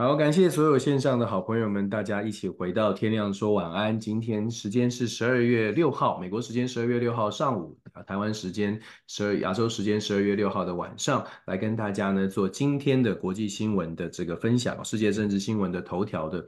好，感谢所有线上的好朋友们，大家一起回到天亮说晚安。今天时间是十二月六号，美国时间十二月六号上午，台湾时间十二亚洲时间十二月六号的晚上，来跟大家呢做今天的国际新闻的这个分享，世界政治新闻的头条的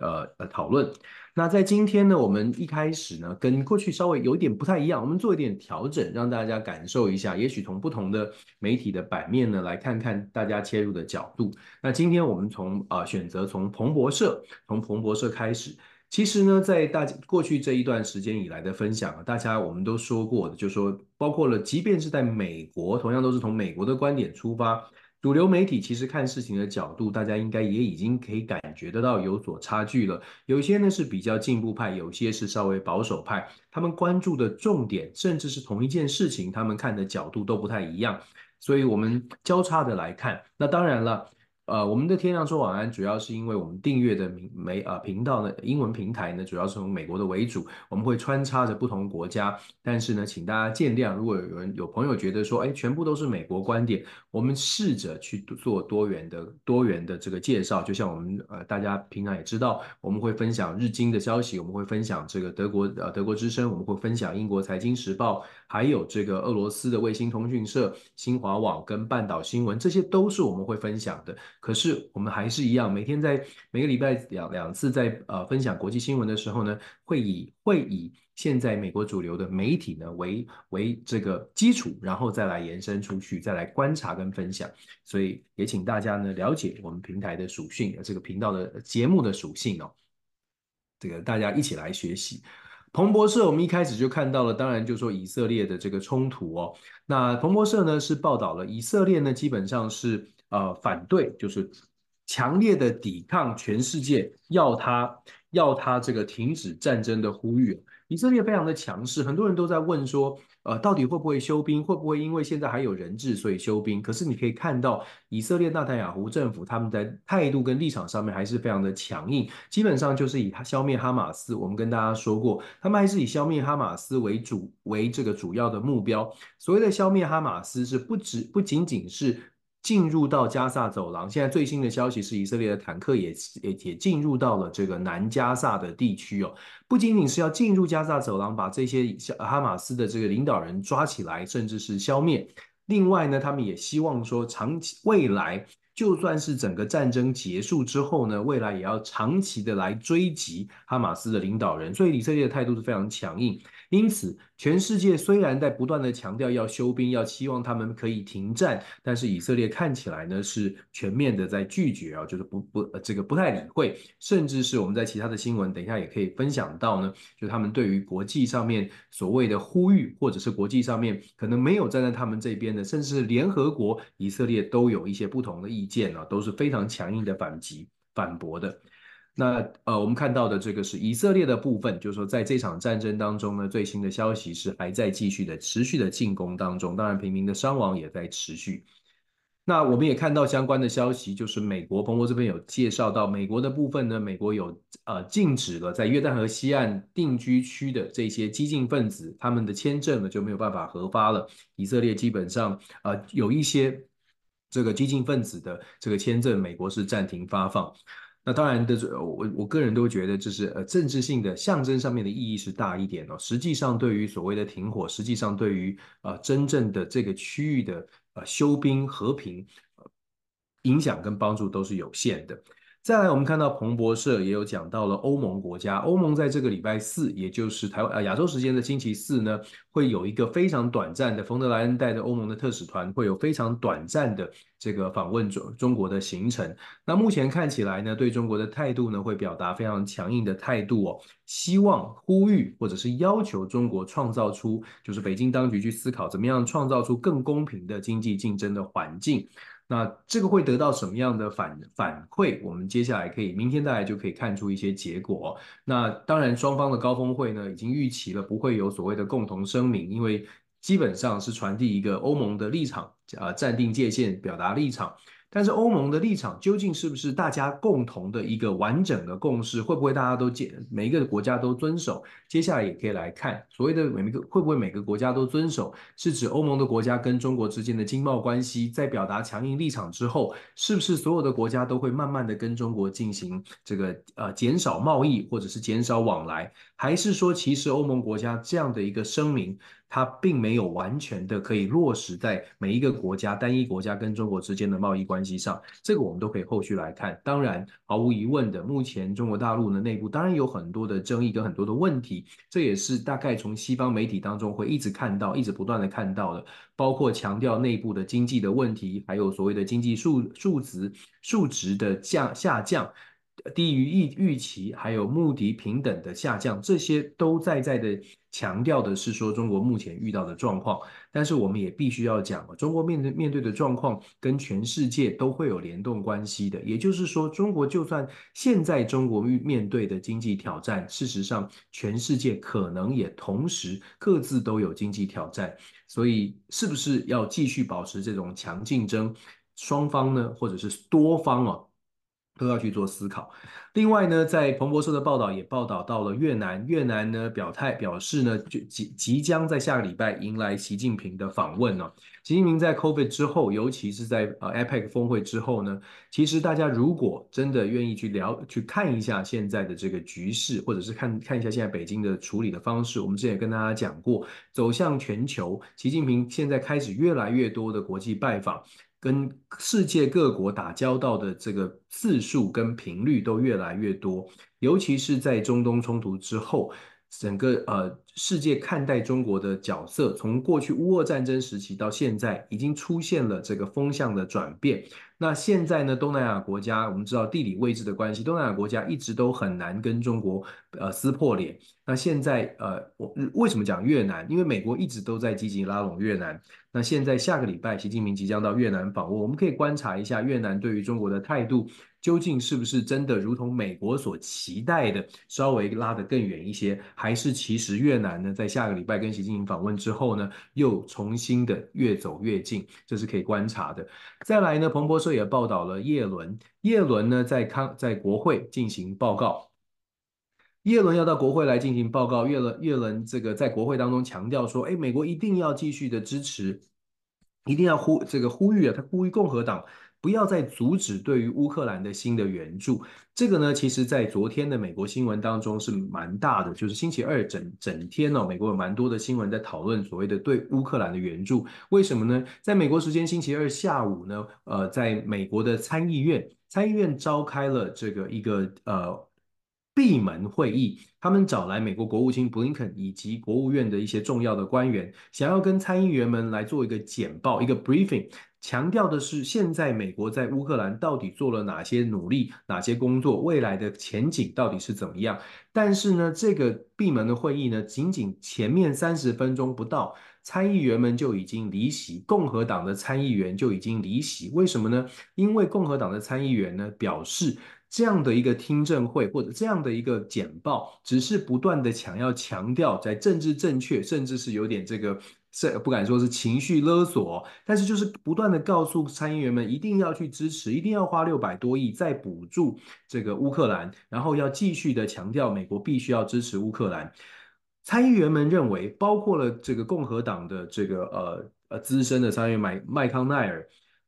呃呃讨论。那在今天呢，我们一开始呢，跟过去稍微有一点不太一样，我们做一点调整，让大家感受一下，也许从不同的媒体的版面呢，来看看大家切入的角度。那今天我们从啊、选择从彭博社，从彭博社开始。其实呢，在大家过去这一段时间以来的分享，大家我们都说过的，就说包括了，即便是在美国，同样都是从美国的观点出发。主流媒体其实看事情的角度，大家应该也已经可以感觉得到有所差距了。有些呢是比较进步派，有些是稍微保守派。他们关注的重点，甚至是同一件事情，他们看的角度都不太一样。所以我们交叉的来看。那当然了。呃，我们的天亮说晚安，主要是因为我们订阅的媒呃频道呢，英文平台呢，主要是从美国的为主，我们会穿插着不同国家。但是呢，请大家见谅，如果有人有朋友觉得说，哎，全部都是美国观点，我们试着去做多元的多元的这个介绍。就像我们呃，大家平常也知道，我们会分享日经的消息，我们会分享这个德国呃德国之声，我们会分享英国财经时报，还有这个俄罗斯的卫星通讯社新华网跟半岛新闻，这些都是我们会分享的。可是我们还是一样，每天在每个礼拜两两次在呃分享国际新闻的时候呢，会以会以现在美国主流的媒体呢为为这个基础，然后再来延伸出去，再来观察跟分享。所以也请大家呢了解我们平台的属性，这个频道的节目的属性哦，这个大家一起来学习。彭博社我们一开始就看到了，当然就说以色列的这个冲突哦，那彭博社呢是报道了以色列呢基本上是。呃，反对就是强烈的抵抗，全世界要他要他这个停止战争的呼吁。以色列非常的强势，很多人都在问说，呃，到底会不会休兵？会不会因为现在还有人质，所以休兵？可是你可以看到，以色列纳坦雅胡政府他们在态度跟立场上面还是非常的强硬，基本上就是以消灭哈马斯。我们跟大家说过，他们还是以消灭哈马斯为主为这个主要的目标。所谓的消灭哈马斯，是不止不仅仅是。进入到加萨走廊，现在最新的消息是，以色列的坦克也也也进入到了这个南加萨的地区哦。不仅仅是要进入加萨走廊，把这些哈马斯的这个领导人抓起来，甚至是消灭。另外呢，他们也希望说，长期未来就算是整个战争结束之后呢，未来也要长期的来追击哈马斯的领导人。所以以色列的态度是非常强硬。因此，全世界虽然在不断的强调要休兵，要期望他们可以停战，但是以色列看起来呢是全面的在拒绝啊，就是不不这个不太理会，甚至是我们在其他的新闻等一下也可以分享到呢，就他们对于国际上面所谓的呼吁，或者是国际上面可能没有站在他们这边的，甚至是联合国，以色列都有一些不同的意见啊，都是非常强硬的反击反驳的。那呃，我们看到的这个是以色列的部分，就是说在这场战争当中呢，最新的消息是还在继续的持续的进攻当中，当然平民的伤亡也在持续。那我们也看到相关的消息，就是美国彭博这边有介绍到，美国的部分呢，美国有呃禁止了在约旦河西岸定居区的这些激进分子，他们的签证呢就没有办法核发了。以色列基本上呃有一些这个激进分子的这个签证，美国是暂停发放。那当然的，我我个人都觉得，就是呃政治性的象征上面的意义是大一点哦。实际上，对于所谓的停火，实际上对于呃真正的这个区域的呃休兵和平，影响跟帮助都是有限的。再来，我们看到彭博社也有讲到了欧盟国家，欧盟在这个礼拜四，也就是台湾呃亚洲时间的星期四呢，会有一个非常短暂的，冯德莱恩带着欧盟的特使团会有非常短暂的这个访问中中国的行程。那目前看起来呢，对中国的态度呢，会表达非常强硬的态度哦，希望呼吁或者是要求中国创造出，就是北京当局去思考怎么样创造出更公平的经济竞争的环境。那这个会得到什么样的反反馈？我们接下来可以明天大概就可以看出一些结果。那当然，双方的高峰会呢，已经预期了不会有所谓的共同声明，因为基本上是传递一个欧盟的立场，啊，暂定界限，表达立场。但是欧盟的立场究竟是不是大家共同的一个完整的共识？会不会大家都接每一个国家都遵守？接下来也可以来看所谓的每一个会不会每个国家都遵守，是指欧盟的国家跟中国之间的经贸关系，在表达强硬立场之后，是不是所有的国家都会慢慢的跟中国进行这个呃减少贸易或者是减少往来？还是说其实欧盟国家这样的一个声明？它并没有完全的可以落实在每一个国家、单一国家跟中国之间的贸易关系上，这个我们都可以后续来看。当然，毫无疑问的，目前中国大陆的内部当然有很多的争议跟很多的问题，这也是大概从西方媒体当中会一直看到、一直不断的看到的，包括强调内部的经济的问题，还有所谓的经济数数值数值的降下降。低于预预期，还有穆迪平等的下降，这些都在在的强调的是说中国目前遇到的状况。但是我们也必须要讲，中国面对面对的状况跟全世界都会有联动关系的。也就是说，中国就算现在中国面对的经济挑战，事实上全世界可能也同时各自都有经济挑战。所以，是不是要继续保持这种强竞争？双方呢，或者是多方啊？都要去做思考。另外呢，在彭博社的报道也报道到了越南，越南呢表态表示呢，就即即将在下个礼拜迎来习近平的访问呢。习近平在 COVID 之后，尤其是在呃 APEC 峰会之后呢，其实大家如果真的愿意去聊去看一下现在的这个局势，或者是看看一下现在北京的处理的方式，我们之前也跟大家讲过，走向全球，习近平现在开始越来越多的国际拜访。跟世界各国打交道的这个次数跟频率都越来越多，尤其是在中东冲突之后，整个呃世界看待中国的角色，从过去乌俄战争时期到现在，已经出现了这个风向的转变。那现在呢，东南亚国家，我们知道地理位置的关系，东南亚国家一直都很难跟中国呃撕破脸。那现在呃，我为什么讲越南？因为美国一直都在积极拉拢越南。那现在下个礼拜，习近平即将到越南访问，我们可以观察一下越南对于中国的态度，究竟是不是真的如同美国所期待的，稍微拉得更远一些，还是其实越南呢，在下个礼拜跟习近平访问之后呢，又重新的越走越近，这是可以观察的。再来呢，彭博社也报道了叶伦，叶伦呢在康在国会进行报告。叶伦要到国会来进行报告，叶伦叶伦这个在国会当中强调说，哎，美国一定要继续的支持，一定要呼这个呼吁啊，他呼吁共和党不要再阻止对于乌克兰的新的援助。这个呢，其实在昨天的美国新闻当中是蛮大的，就是星期二整整天哦，美国有蛮多的新闻在讨论所谓的对乌克兰的援助。为什么呢？在美国时间星期二下午呢，呃，在美国的参议院，参议院召开了这个一个呃。闭门会议，他们找来美国国务卿布林肯以及国务院的一些重要的官员，想要跟参议员们来做一个简报，一个 briefing，强调的是现在美国在乌克兰到底做了哪些努力，哪些工作，未来的前景到底是怎么样。但是呢，这个闭门的会议呢，仅仅前面三十分钟不到，参议员们就已经离席，共和党的参议员就已经离席。为什么呢？因为共和党的参议员呢表示。这样的一个听证会或者这样的一个简报，只是不断的强要强调在政治正确，甚至是有点这个是不敢说是情绪勒索，但是就是不断的告诉参议员们一定要去支持，一定要花六百多亿再补助这个乌克兰，然后要继续的强调美国必须要支持乌克兰。参议员们认为，包括了这个共和党的这个呃呃资深的参议员麦麦康奈尔。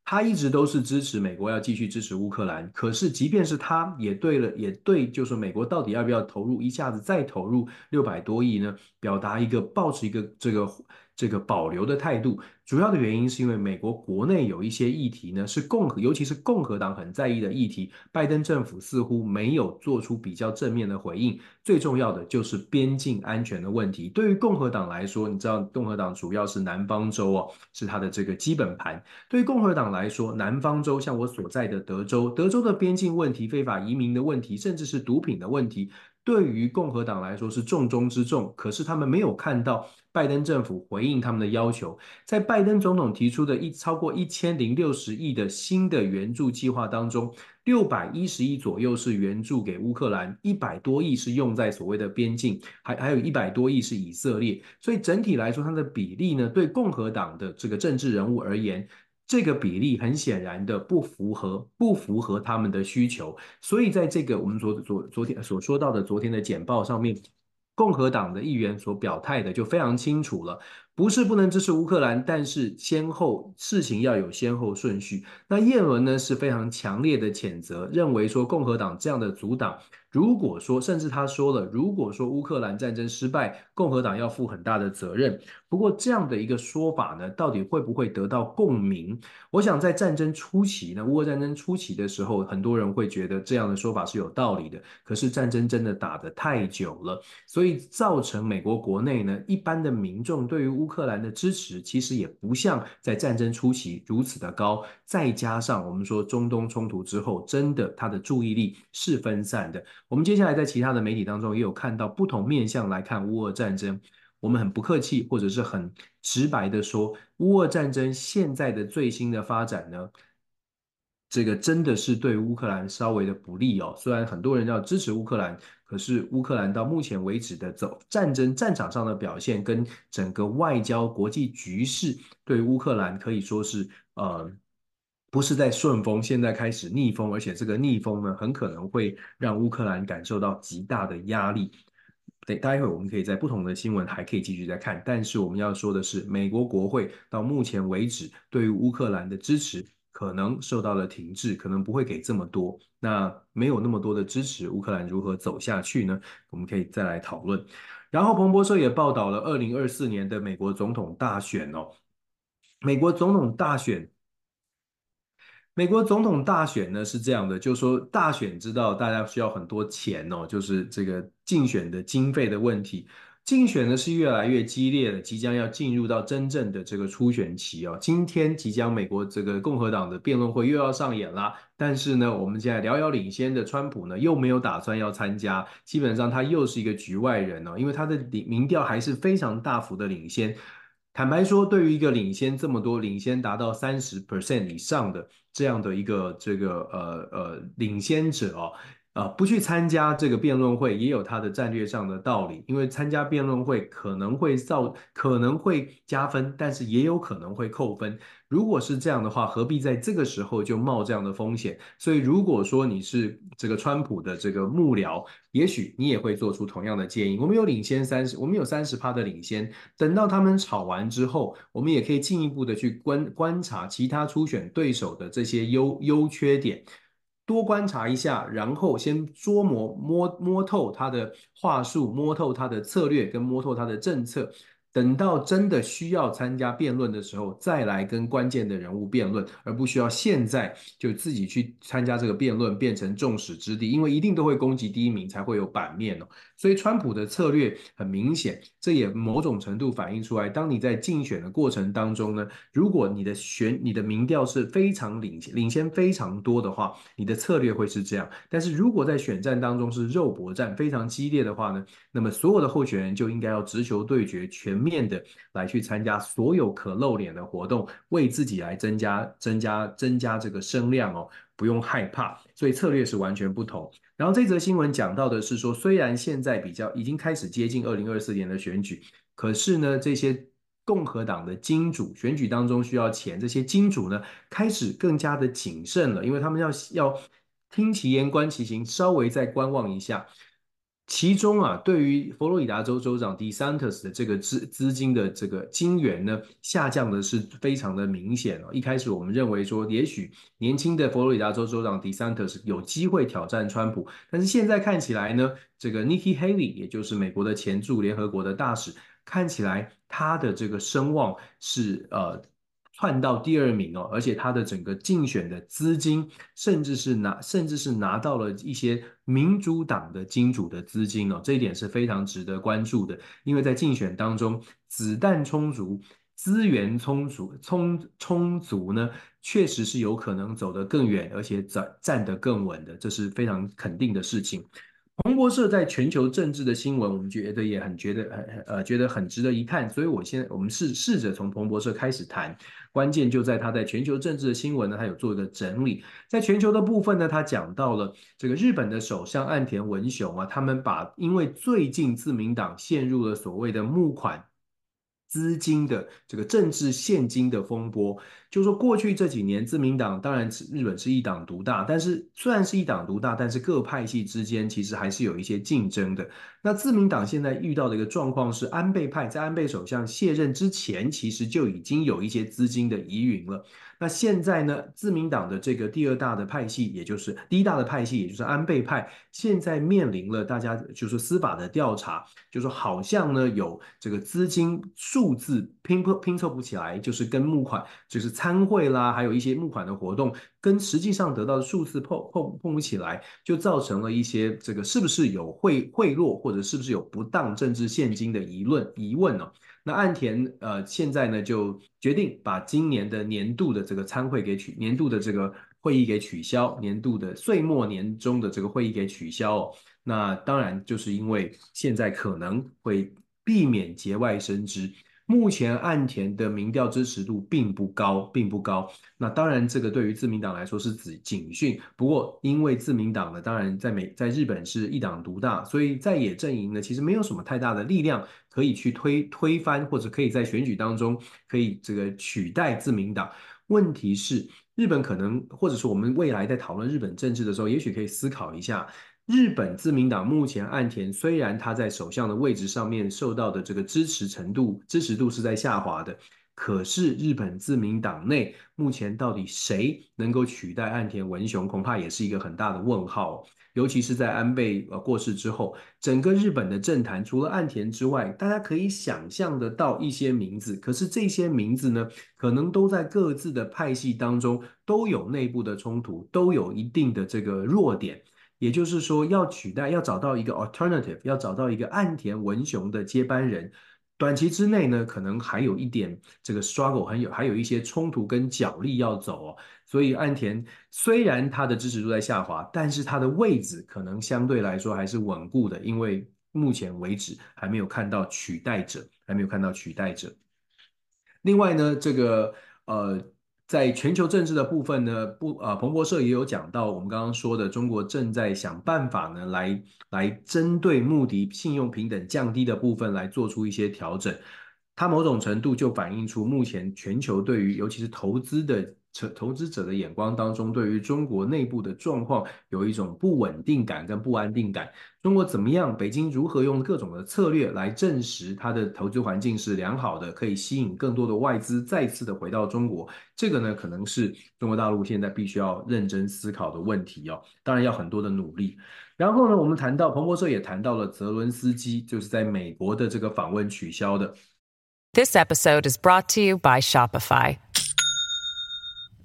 他一直都是支持美国要继续支持乌克兰，可是即便是他也对了，也对，就是美国到底要不要投入一下子再投入六百多亿呢？表达一个抱持一个这个这个保留的态度。主要的原因是因为美国国内有一些议题呢，是共和，尤其是共和党很在意的议题，拜登政府似乎没有做出比较正面的回应。最重要的就是边境安全的问题。对于共和党来说，你知道共和党主要是南方州哦，是它的这个基本盘。对于共和党来说，南方州像我所在的德州，德州的边境问题、非法移民的问题，甚至是毒品的问题。对于共和党来说是重中之重，可是他们没有看到拜登政府回应他们的要求。在拜登总统提出的一超过一千零六十亿的新的援助计划当中，六百一十亿左右是援助给乌克兰，一百多亿是用在所谓的边境，还还有一百多亿是以色列。所以整体来说，它的比例呢，对共和党的这个政治人物而言。这个比例很显然的不符合，不符合他们的需求，所以在这个我们昨昨昨天所说到的昨天的简报上面，共和党的议员所表态的就非常清楚了。不是不能支持乌克兰，但是先后事情要有先后顺序。那叶伦呢是非常强烈的谴责，认为说共和党这样的阻挡，如果说甚至他说了，如果说乌克兰战争失败，共和党要负很大的责任。不过这样的一个说法呢，到底会不会得到共鸣？我想在战争初期呢，乌俄战争初期的时候，很多人会觉得这样的说法是有道理的。可是战争真的打得太久了，所以造成美国国内呢，一般的民众对于乌乌克兰的支持其实也不像在战争初期如此的高，再加上我们说中东冲突之后，真的他的注意力是分散的。我们接下来在其他的媒体当中也有看到不同面向来看乌俄战争，我们很不客气或者是很直白的说，乌俄战争现在的最新的发展呢，这个真的是对乌克兰稍微的不利哦。虽然很多人要支持乌克兰。可是乌克兰到目前为止的走战争战场上的表现，跟整个外交国际局势，对乌克兰可以说是呃不是在顺风，现在开始逆风，而且这个逆风呢，很可能会让乌克兰感受到极大的压力。对，待会我们可以在不同的新闻还可以继续再看，但是我们要说的是，美国国会到目前为止对于乌克兰的支持。可能受到了停滞，可能不会给这么多。那没有那么多的支持，乌克兰如何走下去呢？我们可以再来讨论。然后彭博社也报道了二零二四年的美国总统大选哦。美国总统大选，美国总统大选呢是这样的，就是说大选知道大家需要很多钱哦，就是这个竞选的经费的问题。竞选呢是越来越激烈的，即将要进入到真正的这个初选期哦。今天即将美国这个共和党的辩论会又要上演啦，但是呢，我们现在遥遥领先的川普呢又没有打算要参加，基本上他又是一个局外人哦，因为他的民调还是非常大幅的领先。坦白说，对于一个领先这么多，领先达到三十 percent 以上的这样的一个这个呃呃领先者哦。啊，不去参加这个辩论会也有它的战略上的道理，因为参加辩论会可能会造，可能会加分，但是也有可能会扣分。如果是这样的话，何必在这个时候就冒这样的风险？所以，如果说你是这个川普的这个幕僚，也许你也会做出同样的建议。我们有领先三十，我们有三十趴的领先，等到他们吵完之后，我们也可以进一步的去观观察其他初选对手的这些优优缺点。多观察一下，然后先琢磨摸摸透他的话术，摸透他的策略，跟摸透他的政策。等到真的需要参加辩论的时候，再来跟关键的人物辩论，而不需要现在就自己去参加这个辩论，变成众矢之的，因为一定都会攻击第一名，才会有版面哦。所以，川普的策略很明显，这也某种程度反映出来，当你在竞选的过程当中呢，如果你的选你的民调是非常领先领先非常多的话，你的策略会是这样。但是如果在选战当中是肉搏战非常激烈的话呢，那么所有的候选人就应该要直球对决，全面的来去参加所有可露脸的活动，为自己来增加增加增加这个声量哦，不用害怕。所以策略是完全不同。然后这则新闻讲到的是说，虽然现在比较已经开始接近二零二四年的选举，可是呢，这些共和党的金主选举当中需要钱，这些金主呢开始更加的谨慎了，因为他们要要听其言观其行，稍微再观望一下。其中啊，对于佛罗里达州州长 DeSantis 的这个资资金的这个金源呢，下降的是非常的明显哦。一开始我们认为说，也许年轻的佛罗里达州州长 DeSantis 有机会挑战川普，但是现在看起来呢，这个 Nikki Haley，也就是美国的前驻联合国的大使，看起来他的这个声望是呃。窜到第二名哦，而且他的整个竞选的资金，甚至是拿，甚至是拿到了一些民主党的金主的资金哦，这一点是非常值得关注的。因为在竞选当中，子弹充足、资源充足、充充足呢，确实是有可能走得更远，而且站站得更稳的，这是非常肯定的事情。彭博社在全球政治的新闻，我们觉得也很觉得很呃觉得很值得一看，所以我现在我们试试着从彭博社开始谈，关键就在他在全球政治的新闻呢，他有做一个整理，在全球的部分呢，他讲到了这个日本的首相岸田文雄啊，他们把因为最近自民党陷入了所谓的募款。资金的这个政治现金的风波，就是说过去这几年，自民党当然日本是一党独大，但是虽然是一党独大，但是各派系之间其实还是有一些竞争的。那自民党现在遇到的一个状况是，安倍派在安倍首相卸任之前，其实就已经有一些资金的疑云了。那现在呢，自民党的这个第二大的派系，也就是第一大的派系，也就是安倍派，现在面临了大家就是司法的调查，就是好像呢有这个资金数字拼不拼凑不起来，就是跟募款，就是参参会啦，还有一些募款的活动，跟实际上得到的数字碰碰碰不起来，就造成了一些这个是不是有贿贿赂，或者是不是有不当政治献金的疑论疑问呢？那岸田呃现在呢就决定把今年的年度的这个参会给取年度的这个会议给取消，年度的岁末年终的这个会议给取消哦。那当然就是因为现在可能会避免节外生枝。目前岸田的民调支持度并不高，并不高。那当然，这个对于自民党来说是指警讯。不过，因为自民党呢，当然在美在日本是一党独大，所以在野阵营呢，其实没有什么太大的力量可以去推推翻，或者可以在选举当中可以这个取代自民党。问题是，日本可能，或者是我们未来在讨论日本政治的时候，也许可以思考一下。日本自民党目前岸田虽然他在首相的位置上面受到的这个支持程度、支持度是在下滑的，可是日本自民党内目前到底谁能够取代岸田文雄，恐怕也是一个很大的问号。尤其是在安倍呃过世之后，整个日本的政坛除了岸田之外，大家可以想象得到一些名字，可是这些名字呢，可能都在各自的派系当中都有内部的冲突，都有一定的这个弱点。也就是说，要取代，要找到一个 alternative，要找到一个岸田文雄的接班人，短期之内呢，可能还有一点这个 struggle，还有还有一些冲突跟角力要走哦。所以岸田虽然他的支持度在下滑，但是他的位置可能相对来说还是稳固的，因为目前为止还没有看到取代者，还没有看到取代者。另外呢，这个呃。在全球政治的部分呢，不，呃，彭博社也有讲到，我们刚刚说的，中国正在想办法呢，来来针对穆迪信用平等降低的部分来做出一些调整。它某种程度就反映出目前全球对于尤其是投资的。投资者的眼光当中，对于中国内部的状况有一种不稳定感跟不安定感。中国怎么样？北京如何用各种的策略来证实它的投资环境是良好的，可以吸引更多的外资再次的回到中国？这个呢，可能是中国大陆现在必须要认真思考的问题哦。当然要很多的努力。然后呢，我们谈到彭博社也谈到了泽伦斯基，就是在美国的这个访问取消的。This episode is brought to you by Shopify.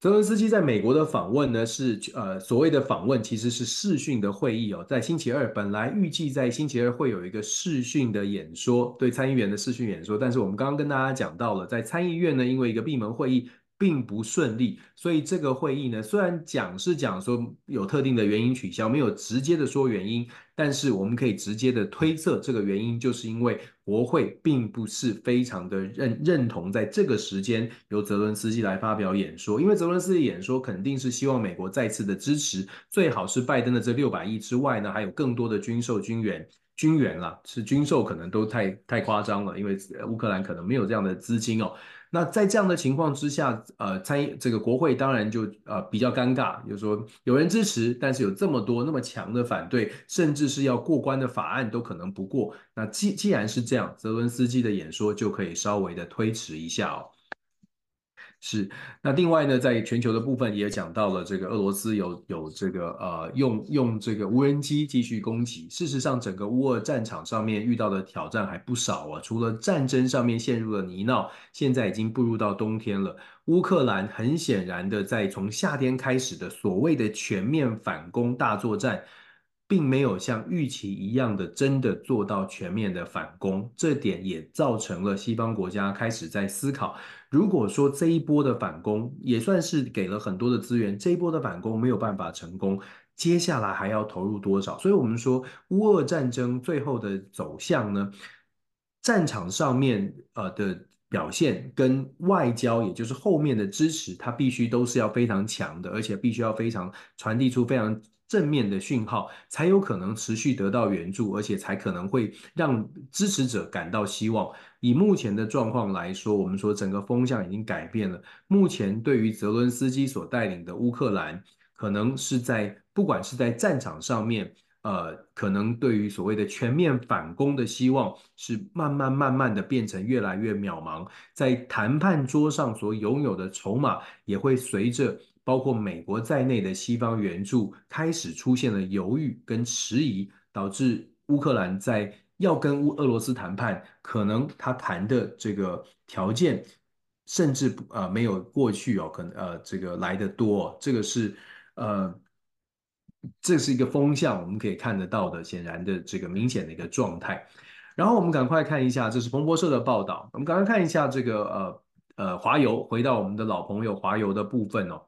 泽伦斯基在美国的访问呢，是呃所谓的访问其实是视讯的会议哦，在星期二本来预计在星期二会有一个视讯的演说，对参议员的视讯演说，但是我们刚刚跟大家讲到了，在参议院呢，因为一个闭门会议。并不顺利，所以这个会议呢，虽然讲是讲说有特定的原因取消，没有直接的说原因，但是我们可以直接的推测，这个原因就是因为国会并不是非常的认认同在这个时间由泽伦斯基来发表演说，因为泽伦斯基演说肯定是希望美国再次的支持，最好是拜登的这六百亿之外呢，还有更多的军售军援。军援啦，是军售可能都太太夸张了，因为乌克兰可能没有这样的资金哦。那在这样的情况之下，呃，参议这个国会当然就呃比较尴尬，就是说有人支持，但是有这么多那么强的反对，甚至是要过关的法案都可能不过。那既既然是这样，泽伦斯基的演说就可以稍微的推迟一下哦。是，那另外呢，在全球的部分也讲到了，这个俄罗斯有有这个呃用用这个无人机继续攻击。事实上，整个乌俄战场上面遇到的挑战还不少啊。除了战争上面陷入了泥淖，现在已经步入到冬天了。乌克兰很显然的在从夏天开始的所谓的全面反攻大作战。并没有像预期一样的真的做到全面的反攻，这点也造成了西方国家开始在思考，如果说这一波的反攻也算是给了很多的资源，这一波的反攻没有办法成功，接下来还要投入多少？所以我们说乌俄战争最后的走向呢，战场上面呃的表现跟外交，也就是后面的支持，它必须都是要非常强的，而且必须要非常传递出非常。正面的讯号才有可能持续得到援助，而且才可能会让支持者感到希望。以目前的状况来说，我们说整个风向已经改变了。目前对于泽伦斯基所带领的乌克兰，可能是在不管是在战场上面，呃，可能对于所谓的全面反攻的希望，是慢慢慢慢的变成越来越渺茫。在谈判桌上所拥有的筹码，也会随着。包括美国在内的西方援助开始出现了犹豫跟迟疑，导致乌克兰在要跟乌俄罗斯谈判，可能他谈的这个条件，甚至不呃没有过去哦，可能呃这个来的多，这个是呃这是一个风向，我们可以看得到的，显然的这个明显的一个状态。然后我们赶快看一下，这是彭博社的报道，我们赶快看一下这个呃呃华油，回到我们的老朋友华油的部分哦。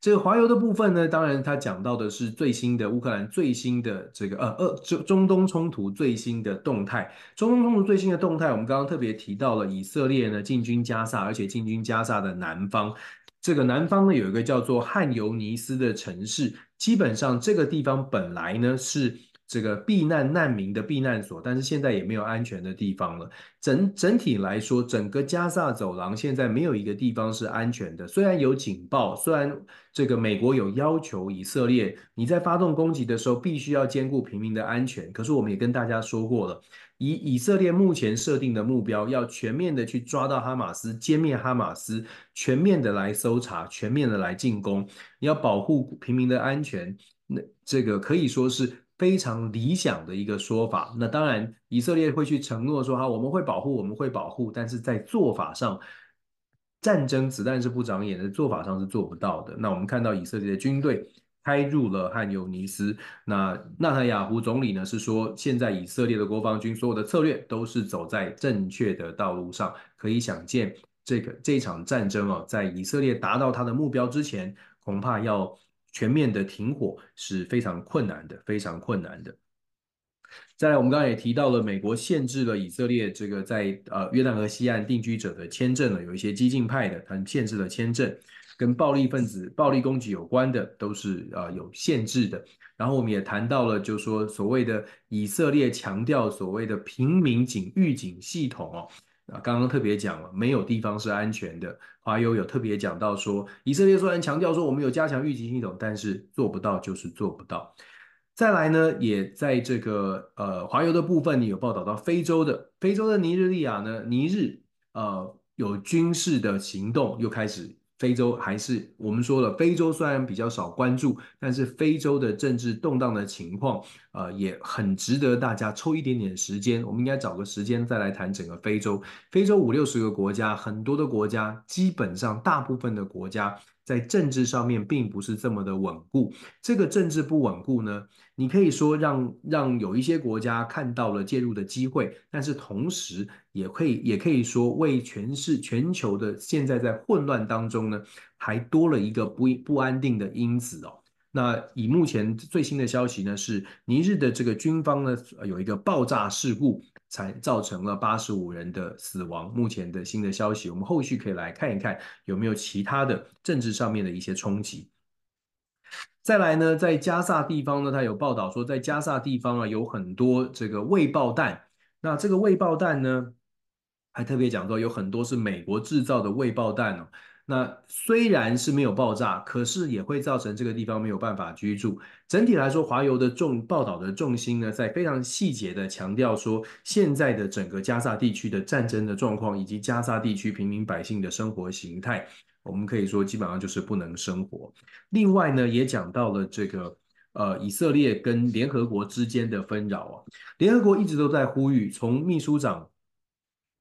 这个华油的部分呢，当然他讲到的是最新的乌克兰最新的这个呃呃中中东冲突最新的动态。中东冲突最新的动态，我们刚刚特别提到了以色列呢进军加萨，而且进军加萨的南方。这个南方呢有一个叫做汉尤尼斯的城市，基本上这个地方本来呢是。这个避难难民的避难所，但是现在也没有安全的地方了。整整体来说，整个加萨走廊现在没有一个地方是安全的。虽然有警报，虽然这个美国有要求以色列你在发动攻击的时候必须要兼顾平民的安全，可是我们也跟大家说过了，以以色列目前设定的目标，要全面的去抓到哈马斯，歼灭哈马斯，全面的来搜查，全面的来进攻，你要保护平民的安全，那这个可以说是。非常理想的一个说法，那当然以色列会去承诺说哈，我们会保护，我们会保护，但是在做法上，战争子弹是不长眼的，做法上是做不到的。那我们看到以色列的军队开入了汉尤尼斯，那纳塔雅胡总理呢是说，现在以色列的国防军所有的策略都是走在正确的道路上，可以想见这个这场战争哦，在以色列达到他的目标之前，恐怕要。全面的停火是非常困难的，非常困难的。再来，我们刚刚也提到了，美国限制了以色列这个在呃约旦河西岸定居者的签证了，有一些激进派的，他们限制了签证，跟暴力分子、暴力攻击有关的都是呃有限制的。然后我们也谈到了，就是说所谓的以色列强调所谓的平民警预警系统哦。啊，刚刚特别讲了，没有地方是安全的。华友有特别讲到说，以色列虽然强调说我们有加强预警系统，但是做不到就是做不到。再来呢，也在这个呃华油的部分，你有报道到非洲的非洲的尼日利亚呢，尼日呃有军事的行动又开始。非洲还是我们说了，非洲虽然比较少关注，但是非洲的政治动荡的情况，呃，也很值得大家抽一点点时间。我们应该找个时间再来谈整个非洲。非洲五六十个国家，很多的国家，基本上大部分的国家。在政治上面并不是这么的稳固，这个政治不稳固呢，你可以说让让有一些国家看到了介入的机会，但是同时也可以也可以说为全世全球的现在在混乱当中呢，还多了一个不不安定的因子哦。那以目前最新的消息呢，是尼日的这个军方呢有一个爆炸事故。才造成了八十五人的死亡。目前的新的消息，我们后续可以来看一看有没有其他的政治上面的一些冲击。再来呢，在加萨地方呢，他有报道说，在加萨地方啊，有很多这个未爆弹。那这个未爆弹呢，还特别讲到有很多是美国制造的未爆弹哦。那虽然是没有爆炸，可是也会造成这个地方没有办法居住。整体来说，华邮的重报道的重心呢，在非常细节的强调说，现在的整个加萨地区的战争的状况，以及加萨地区平民百姓的生活形态。我们可以说，基本上就是不能生活。另外呢，也讲到了这个呃，以色列跟联合国之间的纷扰啊。联合国一直都在呼吁，从秘书长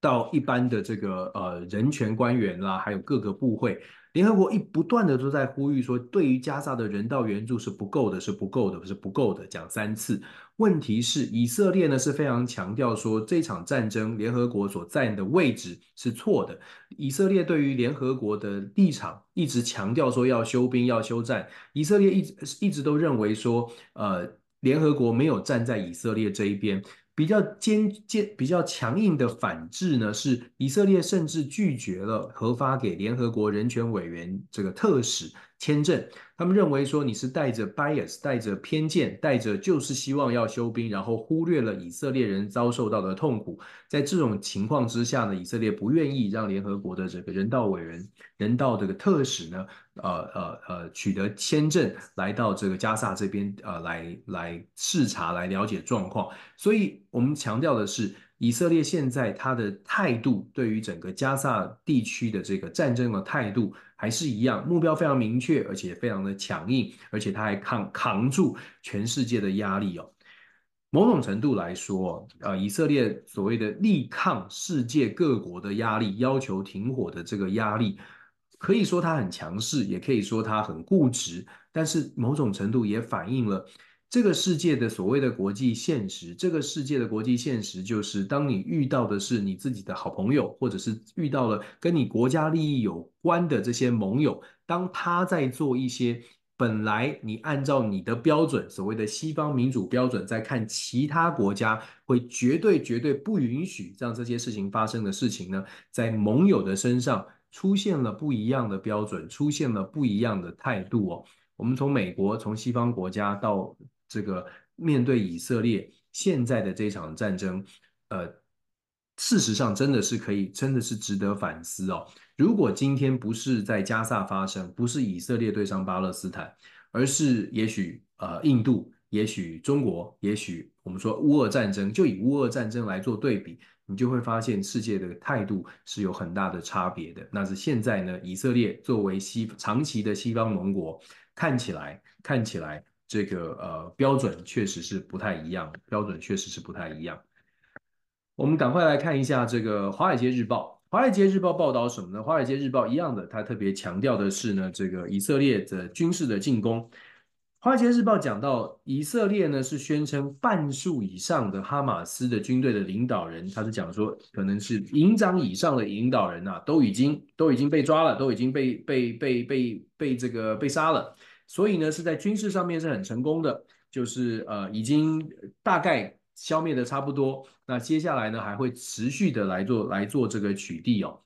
到一般的这个呃人权官员啦，还有各个部会。联合国一不断的都在呼吁说，对于加萨的人道援助是不够的，是不够的，是不够的，讲三次。问题是以色列呢是非常强调说，这场战争联合国所占的位置是错的。以色列对于联合国的立场一直强调说要休兵要休战，以色列一直一直都认为说，呃，联合国没有站在以色列这一边。比较坚坚、比较强硬的反制呢，是以色列甚至拒绝了核发给联合国人权委员这个特使签证。他们认为说你是带着 bias、带着偏见、带着就是希望要休兵，然后忽略了以色列人遭受到的痛苦。在这种情况之下呢，以色列不愿意让联合国的这个人道委员、人道这个特使呢，呃呃呃，取得签证来到这个加萨这边，呃，来来视察、来了解状况。所以，我们强调的是，以色列现在他的态度对于整个加萨地区的这个战争的态度。还是一样，目标非常明确，而且非常的强硬，而且他还抗扛住全世界的压力哦。某种程度来说，呃，以色列所谓的力抗世界各国的压力，要求停火的这个压力，可以说它很强势，也可以说它很固执，但是某种程度也反映了。这个世界的所谓的国际现实，这个世界的国际现实就是，当你遇到的是你自己的好朋友，或者是遇到了跟你国家利益有关的这些盟友，当他在做一些本来你按照你的标准，所谓的西方民主标准，在看其他国家会绝对绝对不允许让这些事情发生的事情呢，在盟友的身上出现了不一样的标准，出现了不一样的态度哦。我们从美国，从西方国家到这个面对以色列现在的这场战争，呃，事实上真的是可以，真的是值得反思哦。如果今天不是在加萨发生，不是以色列对上巴勒斯坦，而是也许呃印度，也许中国，也许我们说乌俄战争，就以乌俄战争来做对比，你就会发现世界的态度是有很大的差别的。那是现在呢，以色列作为西长期的西方盟国，看起来看起来。这个呃标准确实是不太一样，标准确实是不太一样。我们赶快来看一下这个《华尔街日报》。《华尔街日报》报道什么呢？《华尔街日报》一样的，它特别强调的是呢，这个以色列的军事的进攻。《华尔街日报》讲到，以色列呢是宣称半数以上的哈马斯的军队的领导人，他是讲说可能是营长以上的领导人啊，都已经都已经被抓了，都已经被被被被被这个被杀了。所以呢，是在军事上面是很成功的，就是呃，已经大概消灭的差不多。那接下来呢，还会持续的来做来做这个取缔哦。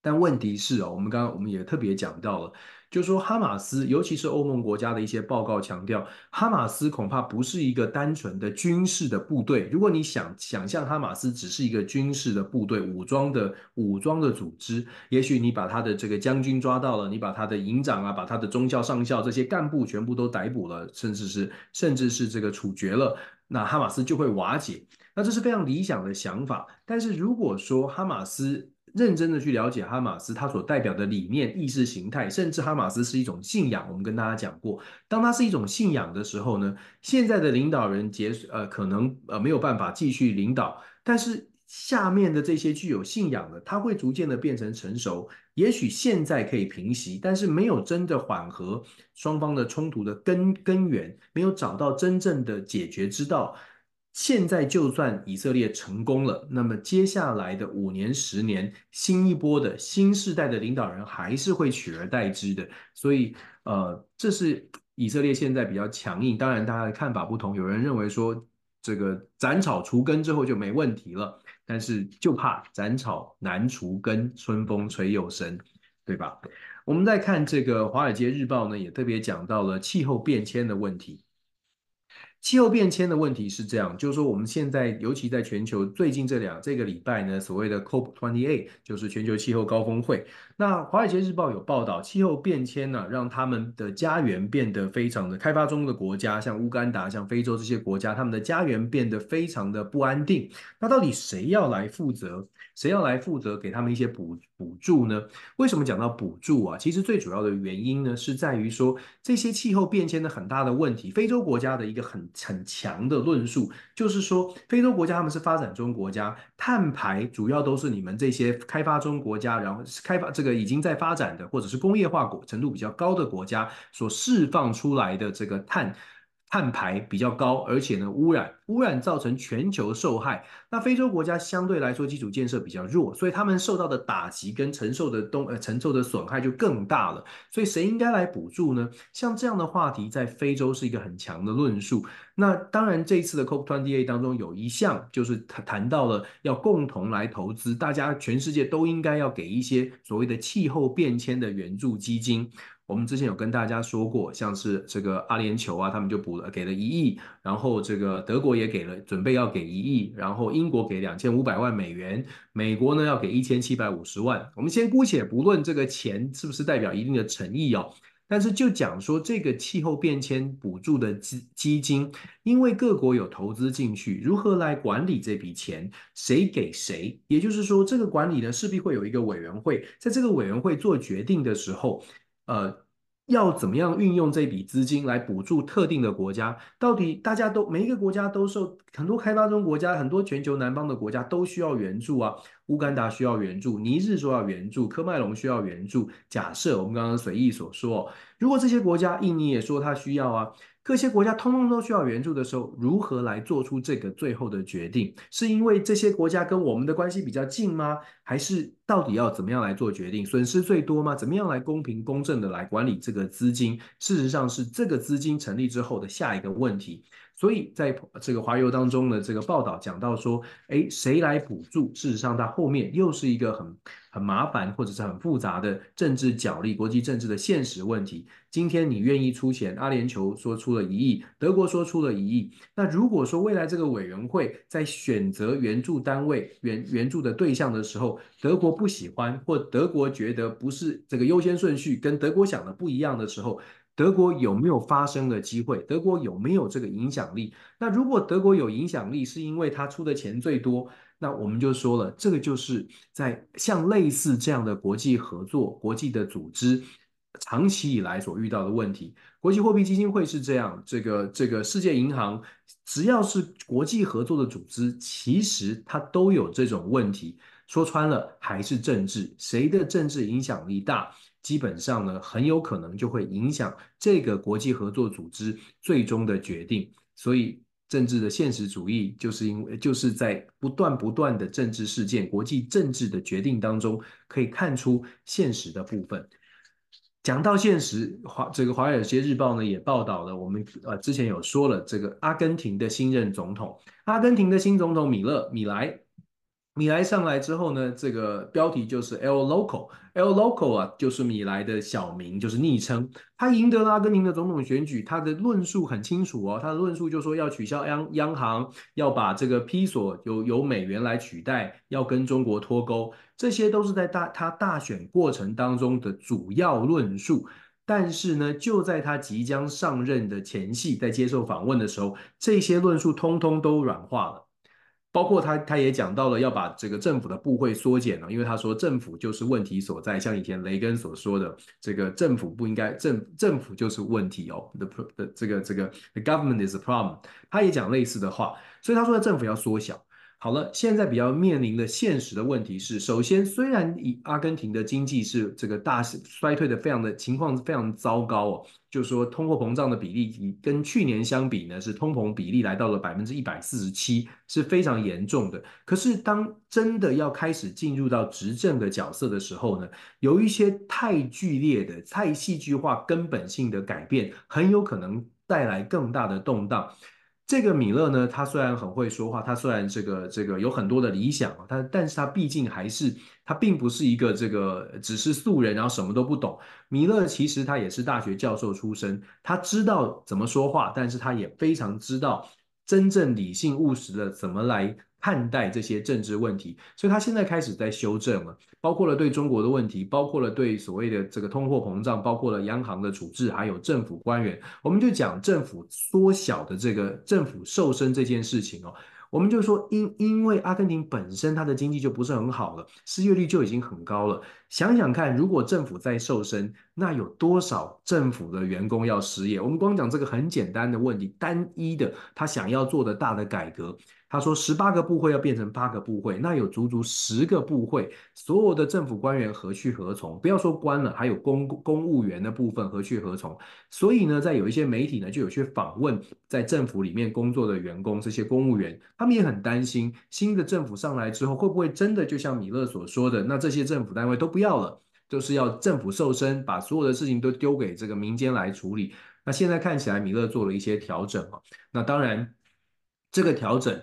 但问题是哦，我们刚刚我们也特别讲到了。就说哈马斯，尤其是欧盟国家的一些报告强调，哈马斯恐怕不是一个单纯的军事的部队。如果你想想象哈马斯只是一个军事的部队，武装的武装的组织，也许你把他的这个将军抓到了，你把他的营长啊，把他的中校上校这些干部全部都逮捕了，甚至是甚至是这个处决了，那哈马斯就会瓦解。那这是非常理想的想法。但是如果说哈马斯，认真的去了解哈马斯，它所代表的理念、意识形态，甚至哈马斯是一种信仰。我们跟大家讲过，当它是一种信仰的时候呢，现在的领导人结呃可能呃没有办法继续领导，但是下面的这些具有信仰的，他会逐渐的变成成熟。也许现在可以平息，但是没有真的缓和双方的冲突的根根源，没有找到真正的解决之道。现在就算以色列成功了，那么接下来的五年、十年，新一波的新世代的领导人还是会取而代之的。所以，呃，这是以色列现在比较强硬。当然，大家的看法不同，有人认为说这个斩草除根之后就没问题了，但是就怕斩草难除根，春风吹又生，对吧？我们再看这个《华尔街日报》呢，也特别讲到了气候变迁的问题。气候变迁的问题是这样，就是说我们现在，尤其在全球最近这两这个礼拜呢，所谓的 COP twenty eight，就是全球气候高峰会。那《华尔街日报》有报道，气候变迁呢，让他们的家园变得非常的开发中的国家，像乌干达、像非洲这些国家，他们的家园变得非常的不安定。那到底谁要来负责？谁要来负责给他们一些补补助呢？为什么讲到补助啊？其实最主要的原因呢，是在于说这些气候变迁的很大的问题。非洲国家的一个很很强的论述，就是说非洲国家他们是发展中国家，碳排主要都是你们这些开发中国家，然后开发这个已经在发展的或者是工业化程度比较高的国家所释放出来的这个碳。碳排比较高，而且呢，污染污染造成全球受害。那非洲国家相对来说基础建设比较弱，所以他们受到的打击跟承受的东呃承受的损害就更大了。所以谁应该来补助呢？像这样的话题在非洲是一个很强的论述。那当然，这一次的 COP28 当中有一项就是谈谈到了要共同来投资，大家全世界都应该要给一些所谓的气候变迁的援助基金。我们之前有跟大家说过，像是这个阿联酋啊，他们就补了给了一亿，然后这个德国也给了，准备要给一亿，然后英国给两千五百万美元，美国呢要给一千七百五十万。我们先姑且不论这个钱是不是代表一定的诚意哦，但是就讲说这个气候变迁补助的基基金，因为各国有投资进去，如何来管理这笔钱，谁给谁？也就是说，这个管理呢势必会有一个委员会，在这个委员会做决定的时候。呃，要怎么样运用这笔资金来补助特定的国家？到底大家都每一个国家都受很多开发中国家、很多全球南方的国家都需要援助啊。乌干达需要援助，尼日说要援助，科麦隆需要援助。假设我们刚刚随意所说，如果这些国家，印尼也说他需要啊。各些国家通通都需要援助的时候，如何来做出这个最后的决定？是因为这些国家跟我们的关系比较近吗？还是到底要怎么样来做决定？损失最多吗？怎么样来公平公正的来管理这个资金？事实上是这个资金成立之后的下一个问题。所以在这个华邮当中的这个报道讲到说，哎，谁来补助？事实上，它后面又是一个很很麻烦或者是很复杂的政治角力、国际政治的现实问题。今天你愿意出钱，阿联酋说出了一亿，德国说出了一亿。那如果说未来这个委员会在选择援助单位、援援助的对象的时候，德国不喜欢，或德国觉得不是这个优先顺序，跟德国想的不一样的时候，德国有没有发声的机会？德国有没有这个影响力？那如果德国有影响力，是因为他出的钱最多，那我们就说了，这个就是在像类似这样的国际合作、国际的组织，长期以来所遇到的问题。国际货币基金会是这样，这个这个世界银行，只要是国际合作的组织，其实它都有这种问题。说穿了，还是政治，谁的政治影响力大？基本上呢，很有可能就会影响这个国际合作组织最终的决定。所以，政治的现实主义就是因为就是在不断不断的政治事件、国际政治的决定当中，可以看出现实的部分。讲到现实，华这个《华尔街日报》呢也报道了，我们呃之前有说了，这个阿根廷的新任总统，阿根廷的新总统米勒米莱。米莱上来之后呢，这个标题就是 El Loco，El Loco 啊，就是米莱的小名，就是昵称。他赢得了阿根廷的总统选举，他的论述很清楚哦，他的论述就说要取消央央行，要把这个披索由由美元来取代，要跟中国脱钩，这些都是在大他大选过程当中的主要论述。但是呢，就在他即将上任的前夕，在接受访问的时候，这些论述通通都软化了。包括他，他也讲到了要把这个政府的部会缩减了，因为他说政府就是问题所在，像以前雷根所说的，这个政府不应该政政府就是问题哦，the the 这个这个 the government is a problem，他也讲类似的话，所以他说政府要缩小。好了，现在比较面临的现实的问题是，首先，虽然以阿根廷的经济是这个大衰退的非常的情况非常糟糕哦，就是说通货膨胀的比例跟去年相比呢，是通膨比例来到了百分之一百四十七，是非常严重的。可是当真的要开始进入到执政的角色的时候呢，有一些太剧烈的、太戏剧化、根本性的改变，很有可能带来更大的动荡。这个米勒呢，他虽然很会说话，他虽然这个这个有很多的理想，他但是他毕竟还是他并不是一个这个只是素人，然后什么都不懂。米勒其实他也是大学教授出身，他知道怎么说话，但是他也非常知道真正理性务实的怎么来。看待这些政治问题，所以他现在开始在修正了，包括了对中国的问题，包括了对所谓的这个通货膨胀，包括了央行的处置，还有政府官员，我们就讲政府缩小的这个政府瘦身这件事情哦。我们就说因，因为阿根廷本身它的经济就不是很好了，失业率就已经很高了。想想看，如果政府在瘦身，那有多少政府的员工要失业？我们光讲这个很简单的问题，单一的他想要做的大的改革。他说十八个部会要变成八个部会，那有足足十个部会，所有的政府官员何去何从？不要说官了，还有公公务员的部分何去何从？所以呢，在有一些媒体呢，就有去访问在政府里面工作的员工，这些公务员，他们也很担心，新的政府上来之后，会不会真的就像米勒所说的，那这些政府单位都不要了，就是要政府瘦身，把所有的事情都丢给这个民间来处理。那现在看起来，米勒做了一些调整嘛，那当然这个调整。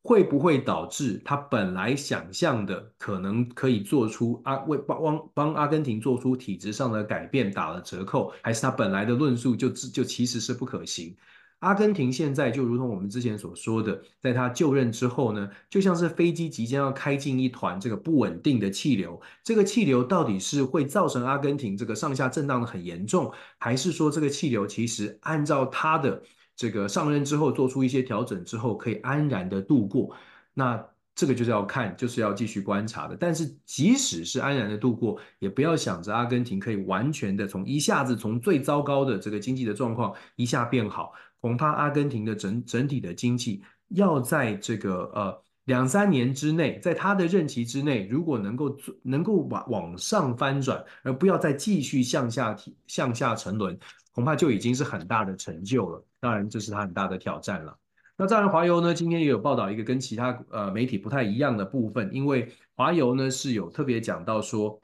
会不会导致他本来想象的可能可以做出阿为帮帮帮阿根廷做出体制上的改变打了折扣，还是他本来的论述就就其实是不可行？阿根廷现在就如同我们之前所说的，在他就任之后呢，就像是飞机即将要开进一团这个不稳定的气流，这个气流到底是会造成阿根廷这个上下震荡的很严重，还是说这个气流其实按照他的？这个上任之后做出一些调整之后，可以安然的度过。那这个就是要看，就是要继续观察的。但是即使是安然的度过，也不要想着阿根廷可以完全的从一下子从最糟糕的这个经济的状况一下变好。恐怕阿根廷的整整体的经济要在这个呃两三年之内，在他的任期之内，如果能够能够往往上翻转，而不要再继续向下向下沉沦。恐怕就已经是很大的成就了，当然这是他很大的挑战了。那当然，华邮呢今天也有报道一个跟其他呃媒体不太一样的部分，因为华邮呢是有特别讲到说，